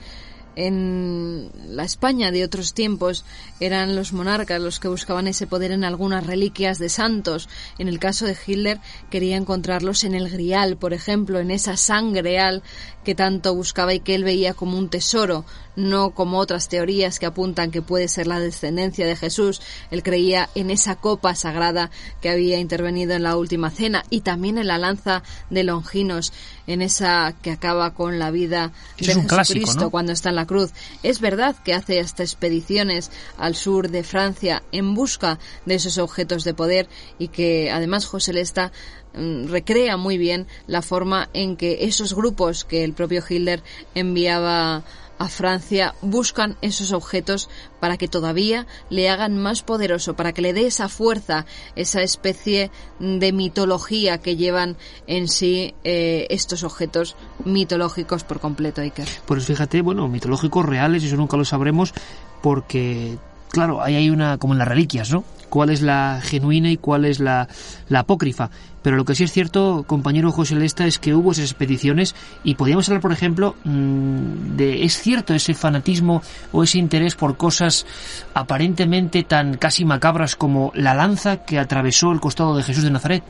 En la España de otros tiempos eran los monarcas los que buscaban ese poder en algunas reliquias de santos. En el caso de Hitler quería encontrarlos en el grial, por ejemplo, en esa sangre real que tanto buscaba y que él veía como un tesoro. No como otras teorías que apuntan que puede ser la descendencia de Jesús. Él creía en esa copa sagrada que había intervenido en la última cena y también en la lanza de Longinos, en esa que acaba con la vida de Jesucristo cuando está en la cruz. Es verdad que hace hasta expediciones al sur de Francia en busca de esos objetos de poder y que además José Lesta mm, recrea muy bien la forma en que esos grupos que el propio Hitler enviaba a Francia buscan esos objetos para que todavía le hagan más poderoso, para que le dé esa fuerza, esa especie de mitología que llevan en sí eh, estos objetos mitológicos por completo, Iker. Pues fíjate, bueno, mitológicos reales, eso nunca lo sabremos porque claro, ahí hay una, como en las reliquias, ¿no? Cuál es la genuina y cuál es la, la apócrifa. Pero lo que sí es cierto, compañero José Lesta, es que hubo esas expediciones y podíamos hablar, por ejemplo, mm, de, ¿es cierto ese fanatismo o ese interés por cosas aparentemente tan casi macabras como la lanza que atravesó el costado de Jesús de Nazaret?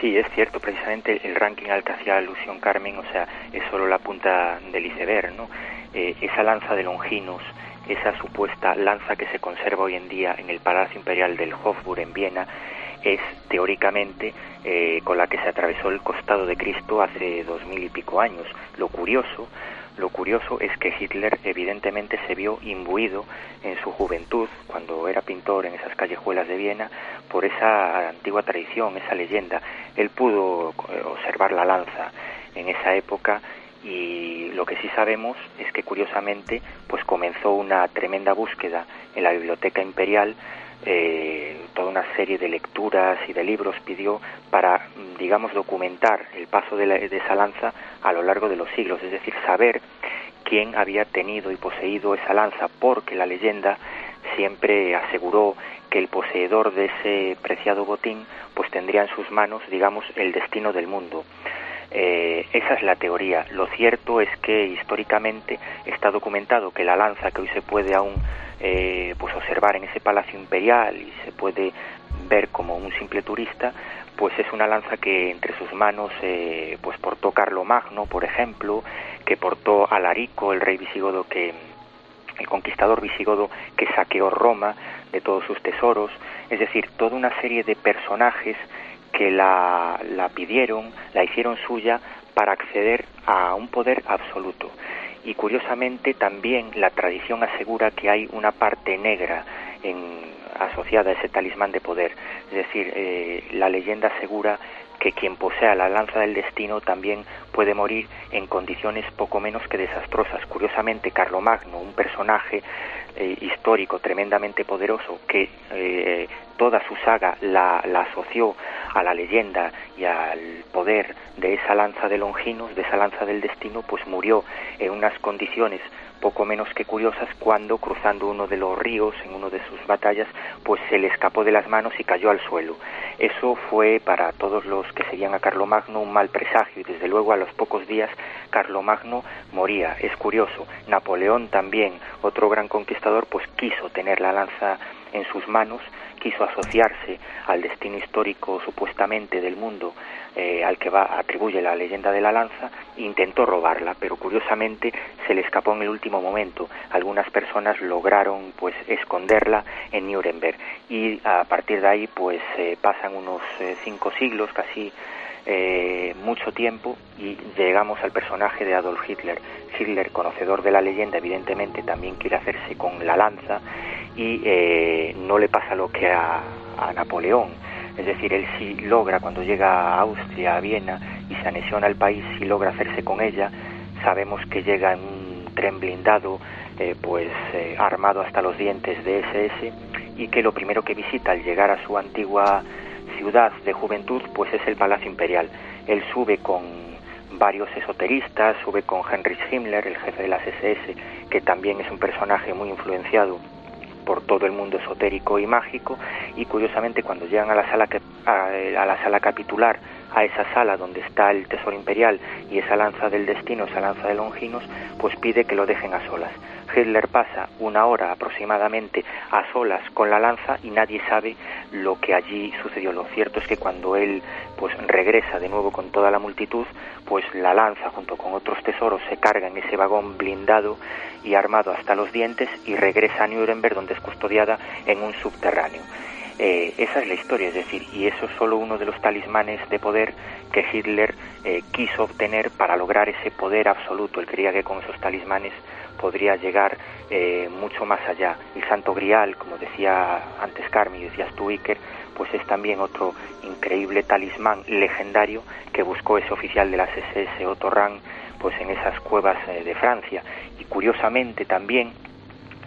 Sí, es cierto, precisamente el ranking al que hacía alusión Carmen, o sea, es solo la punta del iceberg, ¿no? Eh, esa lanza de Longinos, esa supuesta lanza que se conserva hoy en día en el Palacio Imperial del Hofburg en Viena es teóricamente eh, con la que se atravesó el costado de Cristo hace dos mil y pico años. Lo curioso, lo curioso es que Hitler evidentemente se vio imbuido en su juventud, cuando era pintor en esas callejuelas de Viena, por esa antigua tradición, esa leyenda. Él pudo eh, observar la lanza en esa época y lo que sí sabemos es que curiosamente pues comenzó una tremenda búsqueda en la biblioteca imperial eh, toda una serie de lecturas y de libros pidió para digamos documentar el paso de, de esa lanza a lo largo de los siglos es decir saber quién había tenido y poseído esa lanza porque la leyenda siempre aseguró que el poseedor de ese preciado botín pues tendría en sus manos digamos el destino del mundo eh, esa es la teoría. Lo cierto es que históricamente está documentado que la lanza que hoy se puede aún eh, pues observar en ese palacio imperial y se puede ver como un simple turista, pues es una lanza que entre sus manos eh, pues portó Magno, por ejemplo, que portó Alarico, el rey visigodo que el conquistador visigodo que saqueó Roma de todos sus tesoros, es decir, toda una serie de personajes que la, la pidieron, la hicieron suya para acceder a un poder absoluto. Y curiosamente también la tradición asegura que hay una parte negra en, asociada a ese talismán de poder. Es decir, eh, la leyenda asegura que quien posea la lanza del destino también puede morir en condiciones poco menos que desastrosas. Curiosamente, Carlomagno, un personaje eh, histórico tremendamente poderoso que eh, toda su saga la, asoció a la leyenda y al poder de esa lanza de Longinos, de esa lanza del destino, pues murió en unas condiciones poco menos que curiosas cuando cruzando uno de los ríos en uno de sus batallas pues se le escapó de las manos y cayó al suelo. Eso fue para todos los que seguían a Carlomagno un mal presagio y desde luego a los pocos días Carlomagno moría. Es curioso, Napoleón también, otro gran conquistador, pues quiso tener la lanza en sus manos quiso asociarse al destino histórico supuestamente del mundo eh, al que va atribuye la leyenda de la lanza intentó robarla pero curiosamente se le escapó en el último momento algunas personas lograron pues esconderla en Nuremberg y a partir de ahí pues eh, pasan unos eh, cinco siglos casi mucho tiempo y llegamos al personaje de Adolf Hitler. Hitler, conocedor de la leyenda, evidentemente también quiere hacerse con la lanza y eh, no le pasa lo que a, Napoleón. Es decir, él sí logra, cuando llega a Austria, a Viena, y se anexiona al país, y logra hacerse con ella. Sabemos que llega en un tren blindado, eh, pues eh, armado hasta los dientes de SS, y que lo primero que visita al llegar a su antigua ciudad de juventud, pues es el Palacio Imperial. Él sube con varios esoteristas, sube con Heinrich Himmler, el jefe de las SS, que también es un personaje muy influenciado por todo el mundo esotérico y mágico y curiosamente cuando llegan a la sala a, la sala capitular a esa sala donde está el tesoro imperial y esa lanza del destino, esa lanza de Longinos, pues pide que lo dejen a solas. Hitler pasa una hora aproximadamente a solas con la lanza y nadie sabe lo que allí sucedió. Lo cierto es que cuando él pues regresa de nuevo con toda la multitud, pues la lanza junto con otros tesoros se carga en ese vagón blindado y armado hasta los dientes y regresa a Nuremberg donde es custodiada en un subterráneo. Eh, esa es la historia, es decir, y eso es solo uno de los talismanes de poder que Hitler eh, quiso obtener para lograr ese poder absoluto. Él creía que con esos talismanes podría llegar eh, mucho más allá. El Santo Grial, como decía antes Carmi y decías tú, Iker, pues es también otro increíble talismán legendario que buscó ese oficial de las SS, Otto pues en esas cuevas de Francia. Y curiosamente también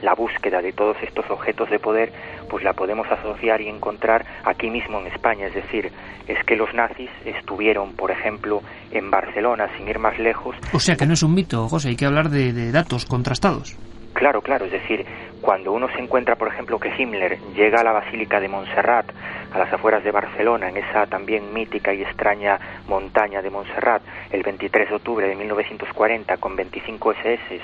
la búsqueda de todos estos objetos de poder, pues la podemos asociar y encontrar aquí mismo en España. Es decir, es que los nazis estuvieron, por ejemplo, en Barcelona, sin ir más lejos. O sea que no es un mito, José, hay que hablar de, datos contrastados. Claro, claro, es decir, cuando uno se encuentra, por ejemplo, que Himmler llega a la Basílica de Montserrat, a las afueras de Barcelona, en esa también mítica y extraña montaña de Montserrat, el 23 de octubre de 1940, con 25 SS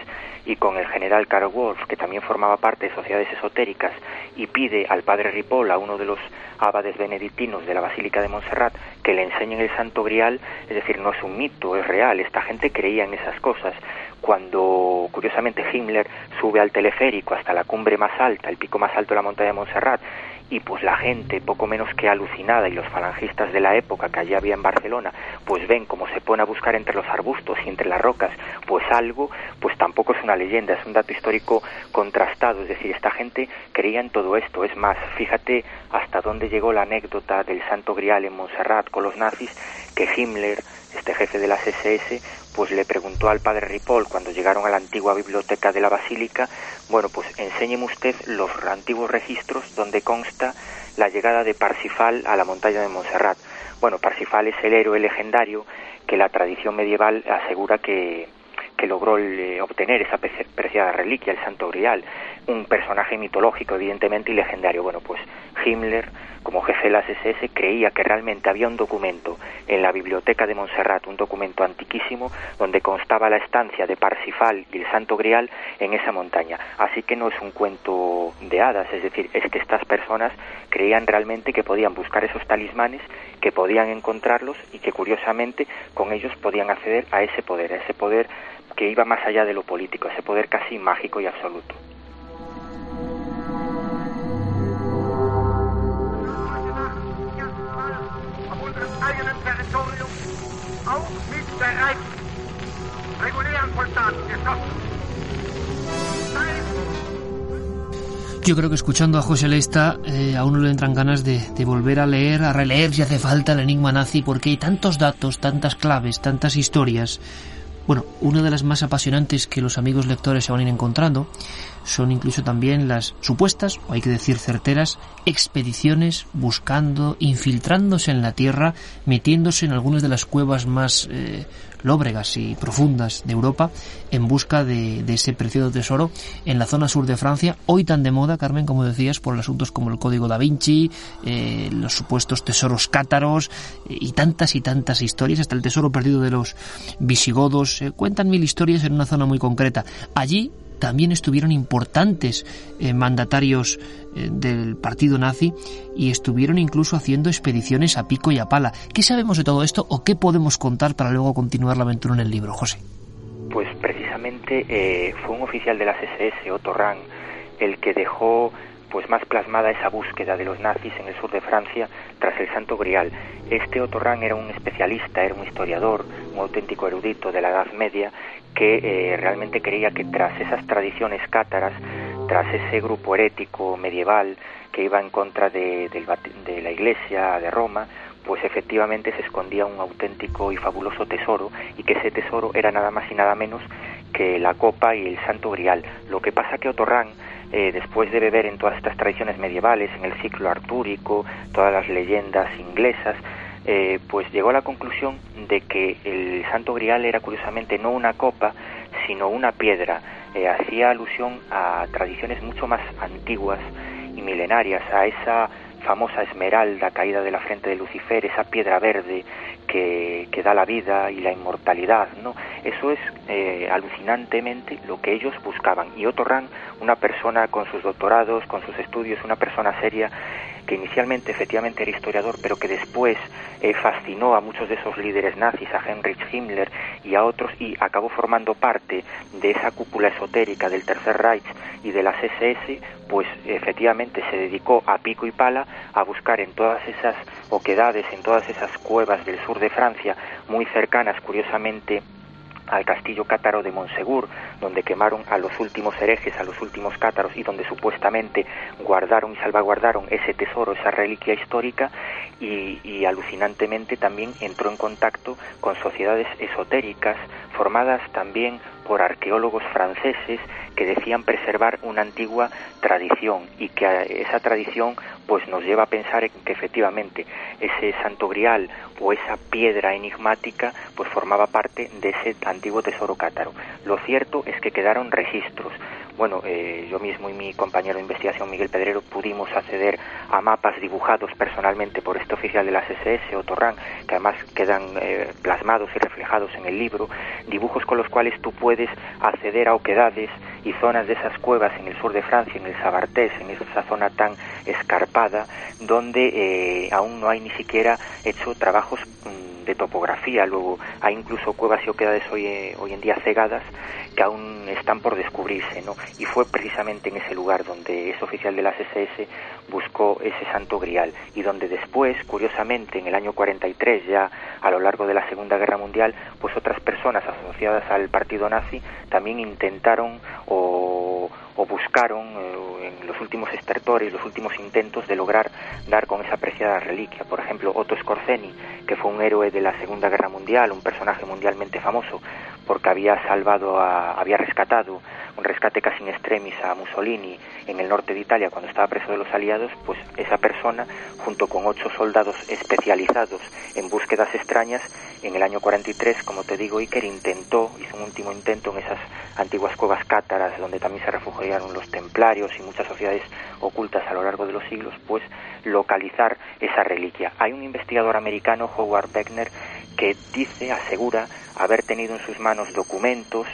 y con el general Karl Wolf, que también formaba parte de sociedades esotéricas, y pide al padre Ripoll, a uno de los abades benedictinos de la Basílica de Montserrat, que le enseñen el Santo Grial, es decir, no es un mito, es real, esta gente creía en esas cosas. Cuando, curiosamente, Himmler sube al teleférico hasta la cumbre más alta, el pico más alto de la montaña de Montserrat, y pues la gente poco menos que alucinada y los falangistas de la época que allí había en Barcelona pues ven cómo se pone a buscar entre los arbustos y entre las rocas pues algo pues tampoco es una leyenda es un dato histórico contrastado es decir esta gente creía en todo esto es más fíjate hasta dónde llegó la anécdota del Santo Grial en Montserrat con los nazis que Himmler este jefe de las SS, pues le preguntó al padre Ripoll cuando llegaron a la antigua biblioteca de la basílica, bueno, pues enséñeme usted los antiguos registros donde consta la llegada de Parsifal a la montaña de Montserrat. Bueno, Parsifal es el héroe legendario que la tradición medieval asegura que, que logró eh, obtener esa preciada reliquia, el Santo Grial, un personaje mitológico, evidentemente, y legendario. Bueno, pues Himmler, como jefe de las SS, creía que realmente había un documento en la biblioteca de Montserrat, un documento antiquísimo, donde constaba la estancia de Parsifal y el Santo Grial en esa montaña. Así que no es un cuento de hadas, es decir, es que estas personas creían realmente que podían buscar esos talismanes, que podían encontrarlos y que curiosamente con ellos podían acceder a ese poder, a ese poder que iba más allá de lo político, ese poder casi mágico y absoluto. Yo creo que escuchando a José Lesta eh, a uno le entran ganas de, de, volver a leer, a releer si hace falta el enigma nazi, porque hay tantos datos, tantas claves, tantas historias. Bueno, una de las más apasionantes que los amigos lectores se van a ir encontrando son incluso también las supuestas, o hay que decir certeras, expediciones buscando, infiltrándose en la tierra, metiéndose en algunas de las cuevas más eh, lóbregas y profundas de Europa en busca de, ese precioso tesoro en la zona sur de Francia, hoy tan de moda, Carmen, como decías, por asuntos como el Código da Vinci, eh, los supuestos tesoros cátaros eh, y tantas y tantas historias, hasta el tesoro perdido de los visigodos, cuentan mil historias en una zona muy concreta. Allí también estuvieron importantes eh, mandatarios eh, del partido nazi y estuvieron incluso haciendo expediciones a pico y a pala. ¿Qué sabemos de todo esto o qué podemos contar para luego continuar la aventura en el libro, José? Pues precisamente eh, fue un oficial de las SS, Otto el que dejó pues más plasmada esa búsqueda de los nazis en el sur de Francia tras el Santo Grial. Este Otto Rahn era un especialista, era un historiador, un auténtico erudito de la Edad Media que eh, realmente creía que tras esas tradiciones cátaras, tras ese grupo herético medieval que iba en contra de, de la Iglesia de Roma, pues efectivamente se escondía un auténtico y fabuloso tesoro y que ese tesoro era nada más y nada menos que la copa y el santo grial. Lo que pasa que Otorrán, eh, después de beber en todas estas tradiciones medievales, en el ciclo artúrico, todas las leyendas inglesas, eh, pues llegó a la conclusión de que el santo grial era curiosamente no una copa, sino una piedra. Eh, hacía alusión a tradiciones mucho más antiguas y milenarias, a esa famosa esmeralda caída de la frente de Lucifer, esa piedra verde que, que, da la vida y la inmortalidad, ¿no? Eso es eh, alucinantemente lo que ellos buscaban. Y Otto una persona con sus doctorados, con sus estudios, una persona seria, que inicialmente efectivamente era historiador, pero que después eh, fascinó a muchos de esos líderes nazis, a Heinrich Himmler y a otros, y acabó formando parte de esa cúpula esotérica del Tercer Reich y de las SS, pues efectivamente se dedicó a pico y pala a buscar en todas esas oquedades, en todas esas cuevas del sur de Francia, muy cercanas, curiosamente, al castillo cátaro de Monsegur, donde quemaron a los últimos herejes, a los últimos cátaros y donde supuestamente guardaron y salvaguardaron ese tesoro, esa reliquia histórica y, y alucinantemente también entró en contacto con sociedades esotéricas formadas también por arqueólogos franceses que decían preservar una antigua tradición y que esa tradición pues nos lleva a pensar en que efectivamente ese santo grial o esa piedra enigmática pues formaba parte de ese antiguo tesoro cátaro. Lo cierto es que quedaron registros. Bueno, eh, yo mismo y mi compañero de investigación Miguel Pedrero pudimos acceder a mapas dibujados personalmente por este oficial de las SS, Otto Rahn, que además quedan eh, plasmados y reflejados en el libro, dibujos con los cuales tú puedes acceder a oquedades zonas de esas cuevas en el sur de Francia, en el Sabartés, en esa zona tan escarpada, donde eh, aún no hay ni siquiera hecho trabajos mm, de topografía. Luego hay incluso cuevas y oquedades hoy, eh, hoy en día cegadas que aún están por descubrirse, ¿no? Y fue precisamente en ese lugar donde ese oficial de las SS buscó ese santo grial y donde después, curiosamente, en el año 43, ya a lo largo de la Segunda Guerra Mundial, pues otras personas asociadas al partido nazi también intentaron o, o buscaron eh, en los últimos estertores, los últimos intentos de lograr dar con esa preciada reliquia. Por ejemplo, Otto Skorzeny, que fue un héroe de la Segunda Guerra Mundial, un personaje mundialmente famoso, porque había salvado, a, había rescatado un rescate casi in extremis a Mussolini en el norte de Italia cuando estaba preso de los aliados, pues esa persona, junto con ocho soldados especializados en búsquedas extrañas, en el año 43, como te digo, Iker intentó, hizo un último intento en esas antiguas cuevas cátaras donde también se los templarios y muchas sociedades ocultas a lo largo de los siglos, pues localizar esa reliquia. Hay un investigador americano, Howard Beckner, que dice, asegura, haber tenido en sus manos documentos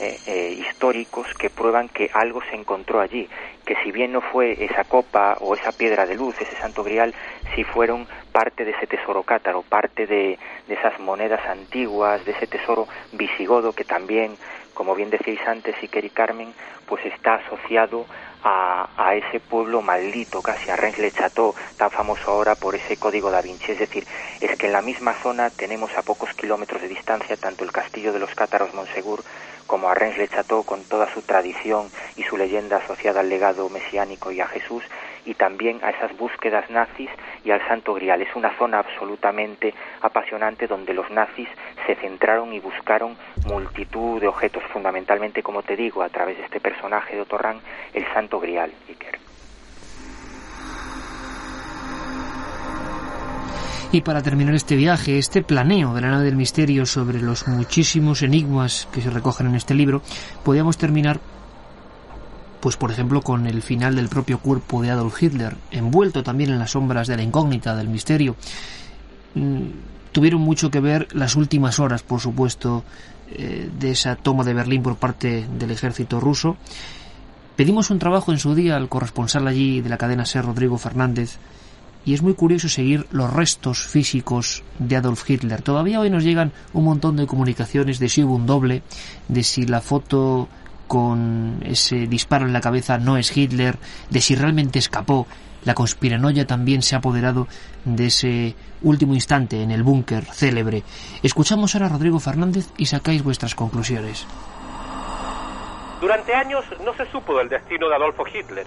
eh, eh, históricos que prueban que algo se encontró allí, que si bien no fue esa copa o esa piedra de luz, ese santo grial, sí fueron parte de ese tesoro cátaro, parte de, de esas monedas antiguas, de ese tesoro visigodo que también, como bien decíais antes, Iker y Carmen, pues está asociado a, a, ese pueblo maldito, casi a Rennes le Chateau, tan famoso ahora por ese código da Vinci. Es decir, es que en la misma zona tenemos a pocos kilómetros de distancia tanto el castillo de los cátaros Monsegur como a Rennes le Chateau con toda su tradición y su leyenda asociada al legado mesiánico y a Jesús, y también a esas búsquedas nazis y al Santo Grial. Es una zona absolutamente apasionante donde los nazis se centraron y buscaron multitud de objetos, fundamentalmente, como te digo, a través de este personaje de Otorrán, el Santo Grial, Iker. Y para terminar este viaje, este planeo de la nave del misterio sobre los muchísimos enigmas que se recogen en este libro, podíamos terminar pues por ejemplo con el final del propio cuerpo de Adolf Hitler, envuelto también en las sombras de la incógnita, del misterio. Mm, tuvieron mucho que ver las últimas horas, por supuesto, eh, de esa toma de Berlín por parte del ejército ruso. Pedimos un trabajo en su día al corresponsal allí de la cadena SER, Rodrigo Fernández, y es muy curioso seguir los restos físicos de Adolf Hitler. Todavía hoy nos llegan un montón de comunicaciones de si hubo un doble, de si la foto con ese disparo en la cabeza no es Hitler, de si realmente escapó. La conspiranoia también se ha apoderado de ese último instante en el búnker célebre. Escuchamos ahora a Rodrigo Fernández y sacáis vuestras conclusiones. Durante años no se supo del destino de Adolfo Hitler,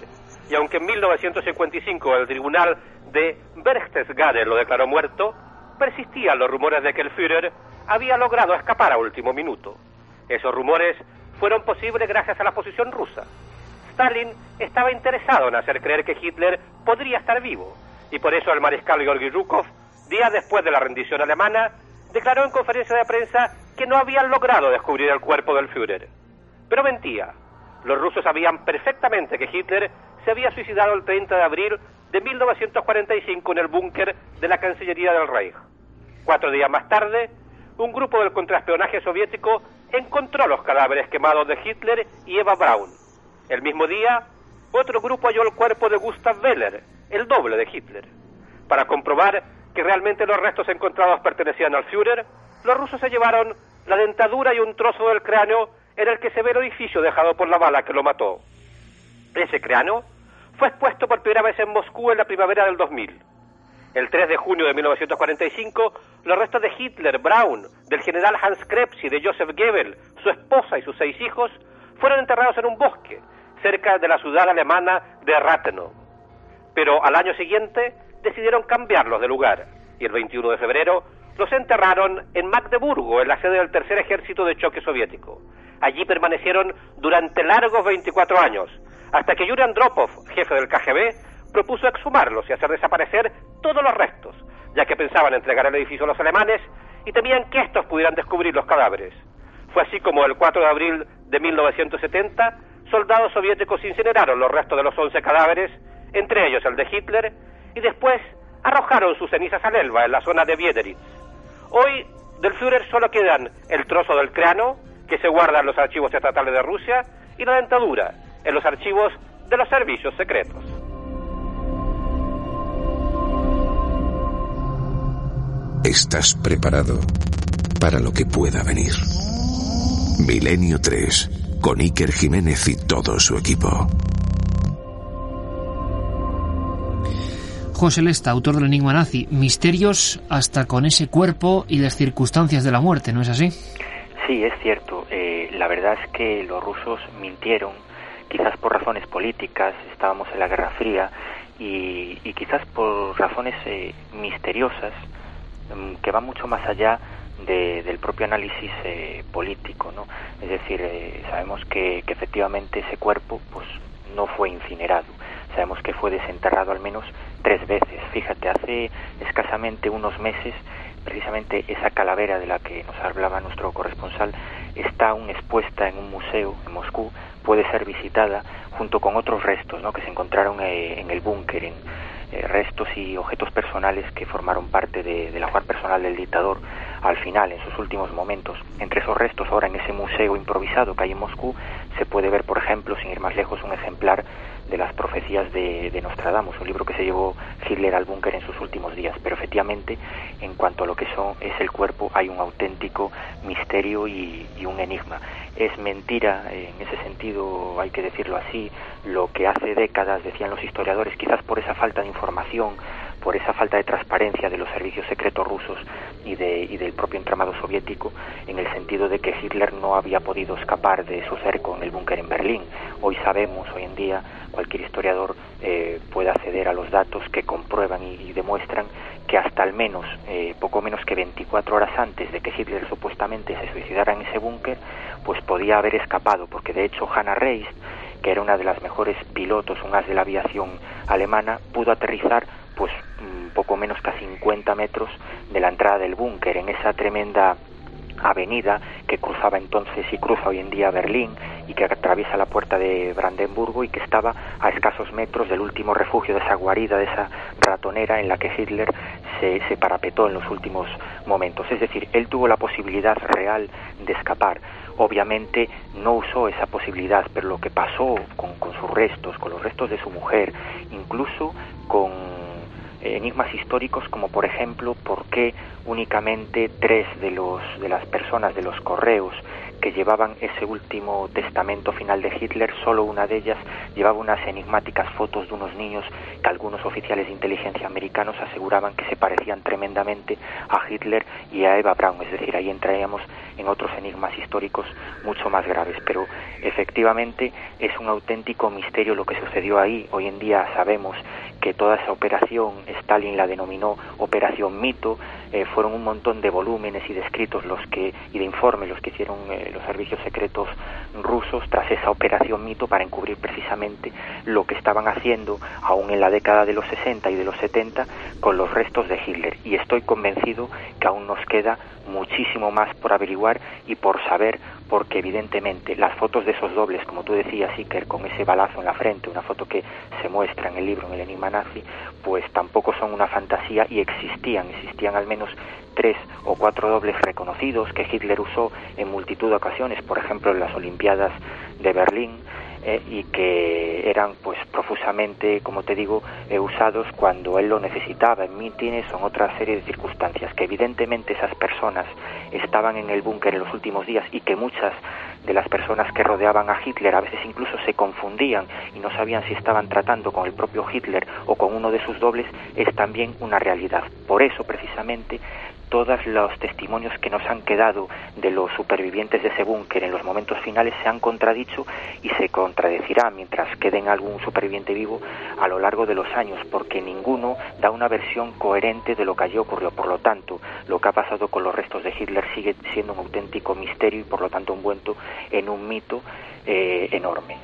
y aunque en 1955 el tribunal de Berchtesgaden lo declaró muerto, persistían los rumores de que el Führer había logrado escapar a último minuto. Esos rumores fueron posibles gracias a la posición rusa. Stalin estaba interesado en hacer creer que Hitler podría estar vivo, y por eso el mariscal Georgi Zhukov, días después de la rendición alemana, declaró en conferencia de prensa que no habían logrado descubrir el cuerpo del Führer. Pero mentía. Los rusos sabían perfectamente que Hitler se había suicidado el 30 de abril de 1945 en el búnker de la Cancillería del Reich. Cuatro días más tarde, un grupo del contraespionaje soviético encontró los cadáveres quemados de Hitler y Eva Braun. El mismo día, otro grupo halló el cuerpo de Gustav Weller, el doble de Hitler. Para comprobar que realmente los restos encontrados pertenecían al Führer, los rusos se llevaron la dentadura y un trozo del cráneo en el que se ve el orificio dejado por la bala que lo mató. Ese cráneo fue expuesto por primera vez en Moscú en la primavera del 2000. El 3 de junio de 1945, los restos de Hitler, Braun, del general Hans Krebs y de Joseph Goebbels, su esposa y sus seis hijos, fueron enterrados en un bosque cerca de la ciudad alemana de Rathenow. Pero al año siguiente decidieron cambiarlos de lugar y el 21 de febrero los enterraron en Magdeburgo, en la sede del Tercer Ejército de Choque Soviético. Allí permanecieron durante largos 24 años, hasta que Yuri Andropov, jefe del KGB, propuso exhumarlos y hacer desaparecer todos los restos, ya que pensaban entregar el edificio a los alemanes y temían que estos pudieran descubrir los cadáveres. Fue así como el 4 de abril de 1970, soldados soviéticos incineraron los restos de los 11 cadáveres, entre ellos el de Hitler, y después arrojaron sus cenizas al Elba, en la zona de Biederitz. Hoy del Führer solo quedan el trozo del cráneo, que se guarda en los archivos estatales de Rusia, y la dentadura, en los archivos de los servicios secretos. ¿Estás preparado para lo que pueda venir? Milenio 3, con Iker Jiménez y todo su equipo. José Lesta, autor del Enigma Nazi, misterios hasta con ese cuerpo y las circunstancias de la muerte, ¿no es así? Sí, es cierto. Eh, la verdad es que los rusos mintieron, quizás por razones políticas, estábamos en la Guerra Fría, y, quizás por razones eh, misteriosas que van mucho más allá del propio análisis eh, político, ¿no? Es decir, sabemos que, que efectivamente ese cuerpo pues no fue incinerado sabemos que fue desenterrado al menos tres veces. Fíjate, hace escasamente unos meses, precisamente esa calavera de la que nos hablaba nuestro corresponsal está aún expuesta en un museo en Moscú, puede ser visitada junto con otros restos ¿no? que se encontraron eh, en el búnker, en eh, restos y objetos personales que formaron parte de, de la jugar personal del dictador al final, en sus últimos momentos. Entre esos restos, ahora en ese museo improvisado que hay en Moscú, se puede ver, por ejemplo, sin ir más lejos, un ejemplar de las profecías de, de Nostradamus, un libro que se llevó Hitler al búnker en sus últimos días. Pero efectivamente, en cuanto a lo que son, es el cuerpo, hay un auténtico misterio y, un enigma. Es mentira, en ese sentido, hay que decirlo así, lo que hace décadas decían los historiadores, quizás por esa falta de información, por esa falta de transparencia de los servicios secretos rusos y, de, y del propio entramado soviético, en el sentido de que Hitler no había podido escapar de su cerco en el búnker en Berlín. Hoy sabemos, hoy en día, cualquier historiador eh, puede acceder a los datos que comprueban y, demuestran que hasta al menos, eh, poco menos que 24 horas antes de que Hitler supuestamente se suicidara en ese búnker, pues podía haber escapado, porque de hecho Hannah Reis, que era una de las mejores pilotos, un as de la aviación alemana, pudo aterrizar pues mm, poco menos que a 50 metros de la entrada del búnker, en esa tremenda avenida que cruzaba entonces y cruza hoy en día Berlín y que atraviesa la puerta de Brandenburgo y que estaba a escasos metros del último refugio de esa guarida, de esa ratonera en la que Hitler se, se parapetó en los últimos momentos. Es decir, él tuvo la posibilidad real de escapar. Obviamente no usó esa posibilidad, pero lo que pasó con, con sus restos, con los restos de su mujer, incluso con enigmas históricos como por ejemplo por qué únicamente tres de los de las personas de los correos que llevaban ese último testamento final de Hitler, solo una de ellas llevaba unas enigmáticas fotos de unos niños que algunos oficiales de inteligencia americanos aseguraban que se parecían tremendamente a Hitler y a Eva Braun, es decir, ahí entraríamos en otros enigmas históricos mucho más graves, pero efectivamente es un auténtico misterio lo que sucedió ahí. Hoy en día sabemos que toda esa operación, Stalin la denominó Operación Mito, eh, fueron un montón de volúmenes y de escritos los que, y de informes los que hicieron eh, los servicios secretos rusos tras esa Operación Mito para encubrir precisamente lo que estaban haciendo aún en la década de los 60 y de los 70 con los restos de Hitler. Y estoy convencido que aún nos queda muchísimo más por averiguar y por saber, porque evidentemente las fotos de esos dobles, como tú decías, Iker, con ese balazo en la frente, una foto que se muestra en el libro, en el enigma nazi, pues tampoco son una fantasía y existían, existían al menos tres o cuatro dobles reconocidos que Hitler usó en multitud de ocasiones, por ejemplo en las Olimpiadas de Berlín, eh, y que eran pues profusamente, como te digo, eh, usados cuando él lo necesitaba en mítines o en otra serie de circunstancias, que evidentemente esas personas estaban en el búnker en los últimos días y que muchas de las personas que rodeaban a Hitler a veces incluso se confundían y no sabían si estaban tratando con el propio Hitler o con uno de sus dobles, es también una realidad. Por eso, precisamente, todos los testimonios que nos han quedado de los supervivientes de ese búnker en los momentos finales se han contradicho y se contradecirá mientras queden algún superviviente vivo a lo largo de los años, porque ninguno da una versión coherente de lo que allí ocurrió. Por lo tanto, lo que ha pasado con los restos de Hitler sigue siendo un auténtico misterio y por lo tanto envuelto en un mito eh, enorme.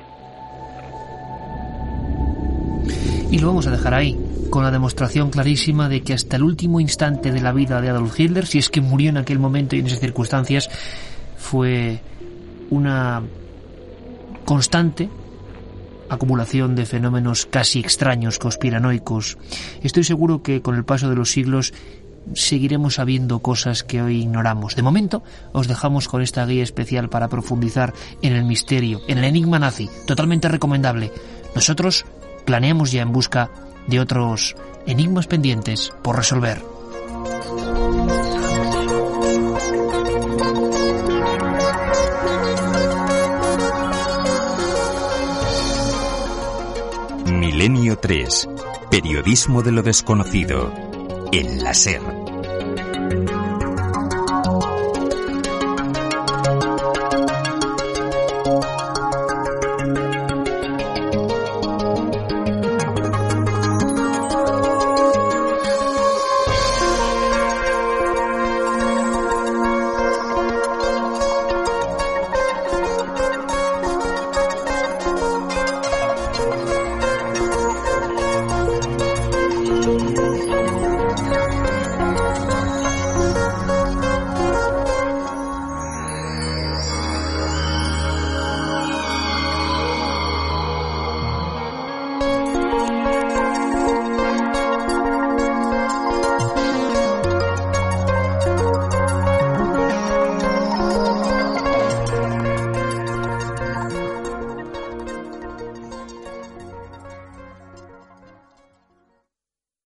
Y lo vamos a dejar ahí con la demostración clarísima de que hasta el último instante de la vida de Adolf Hitler, si es que murió en aquel momento y en esas circunstancias, fue una constante acumulación de fenómenos casi extraños, conspiranoicos. Estoy seguro que con el paso de los siglos seguiremos sabiendo cosas que hoy ignoramos. De momento, os dejamos con esta guía especial para profundizar en el misterio, en el enigma nazi, totalmente recomendable. Nosotros planeamos ya en busca de otros enigmas pendientes por resolver. Milenio 3. Periodismo de lo desconocido. En la SER.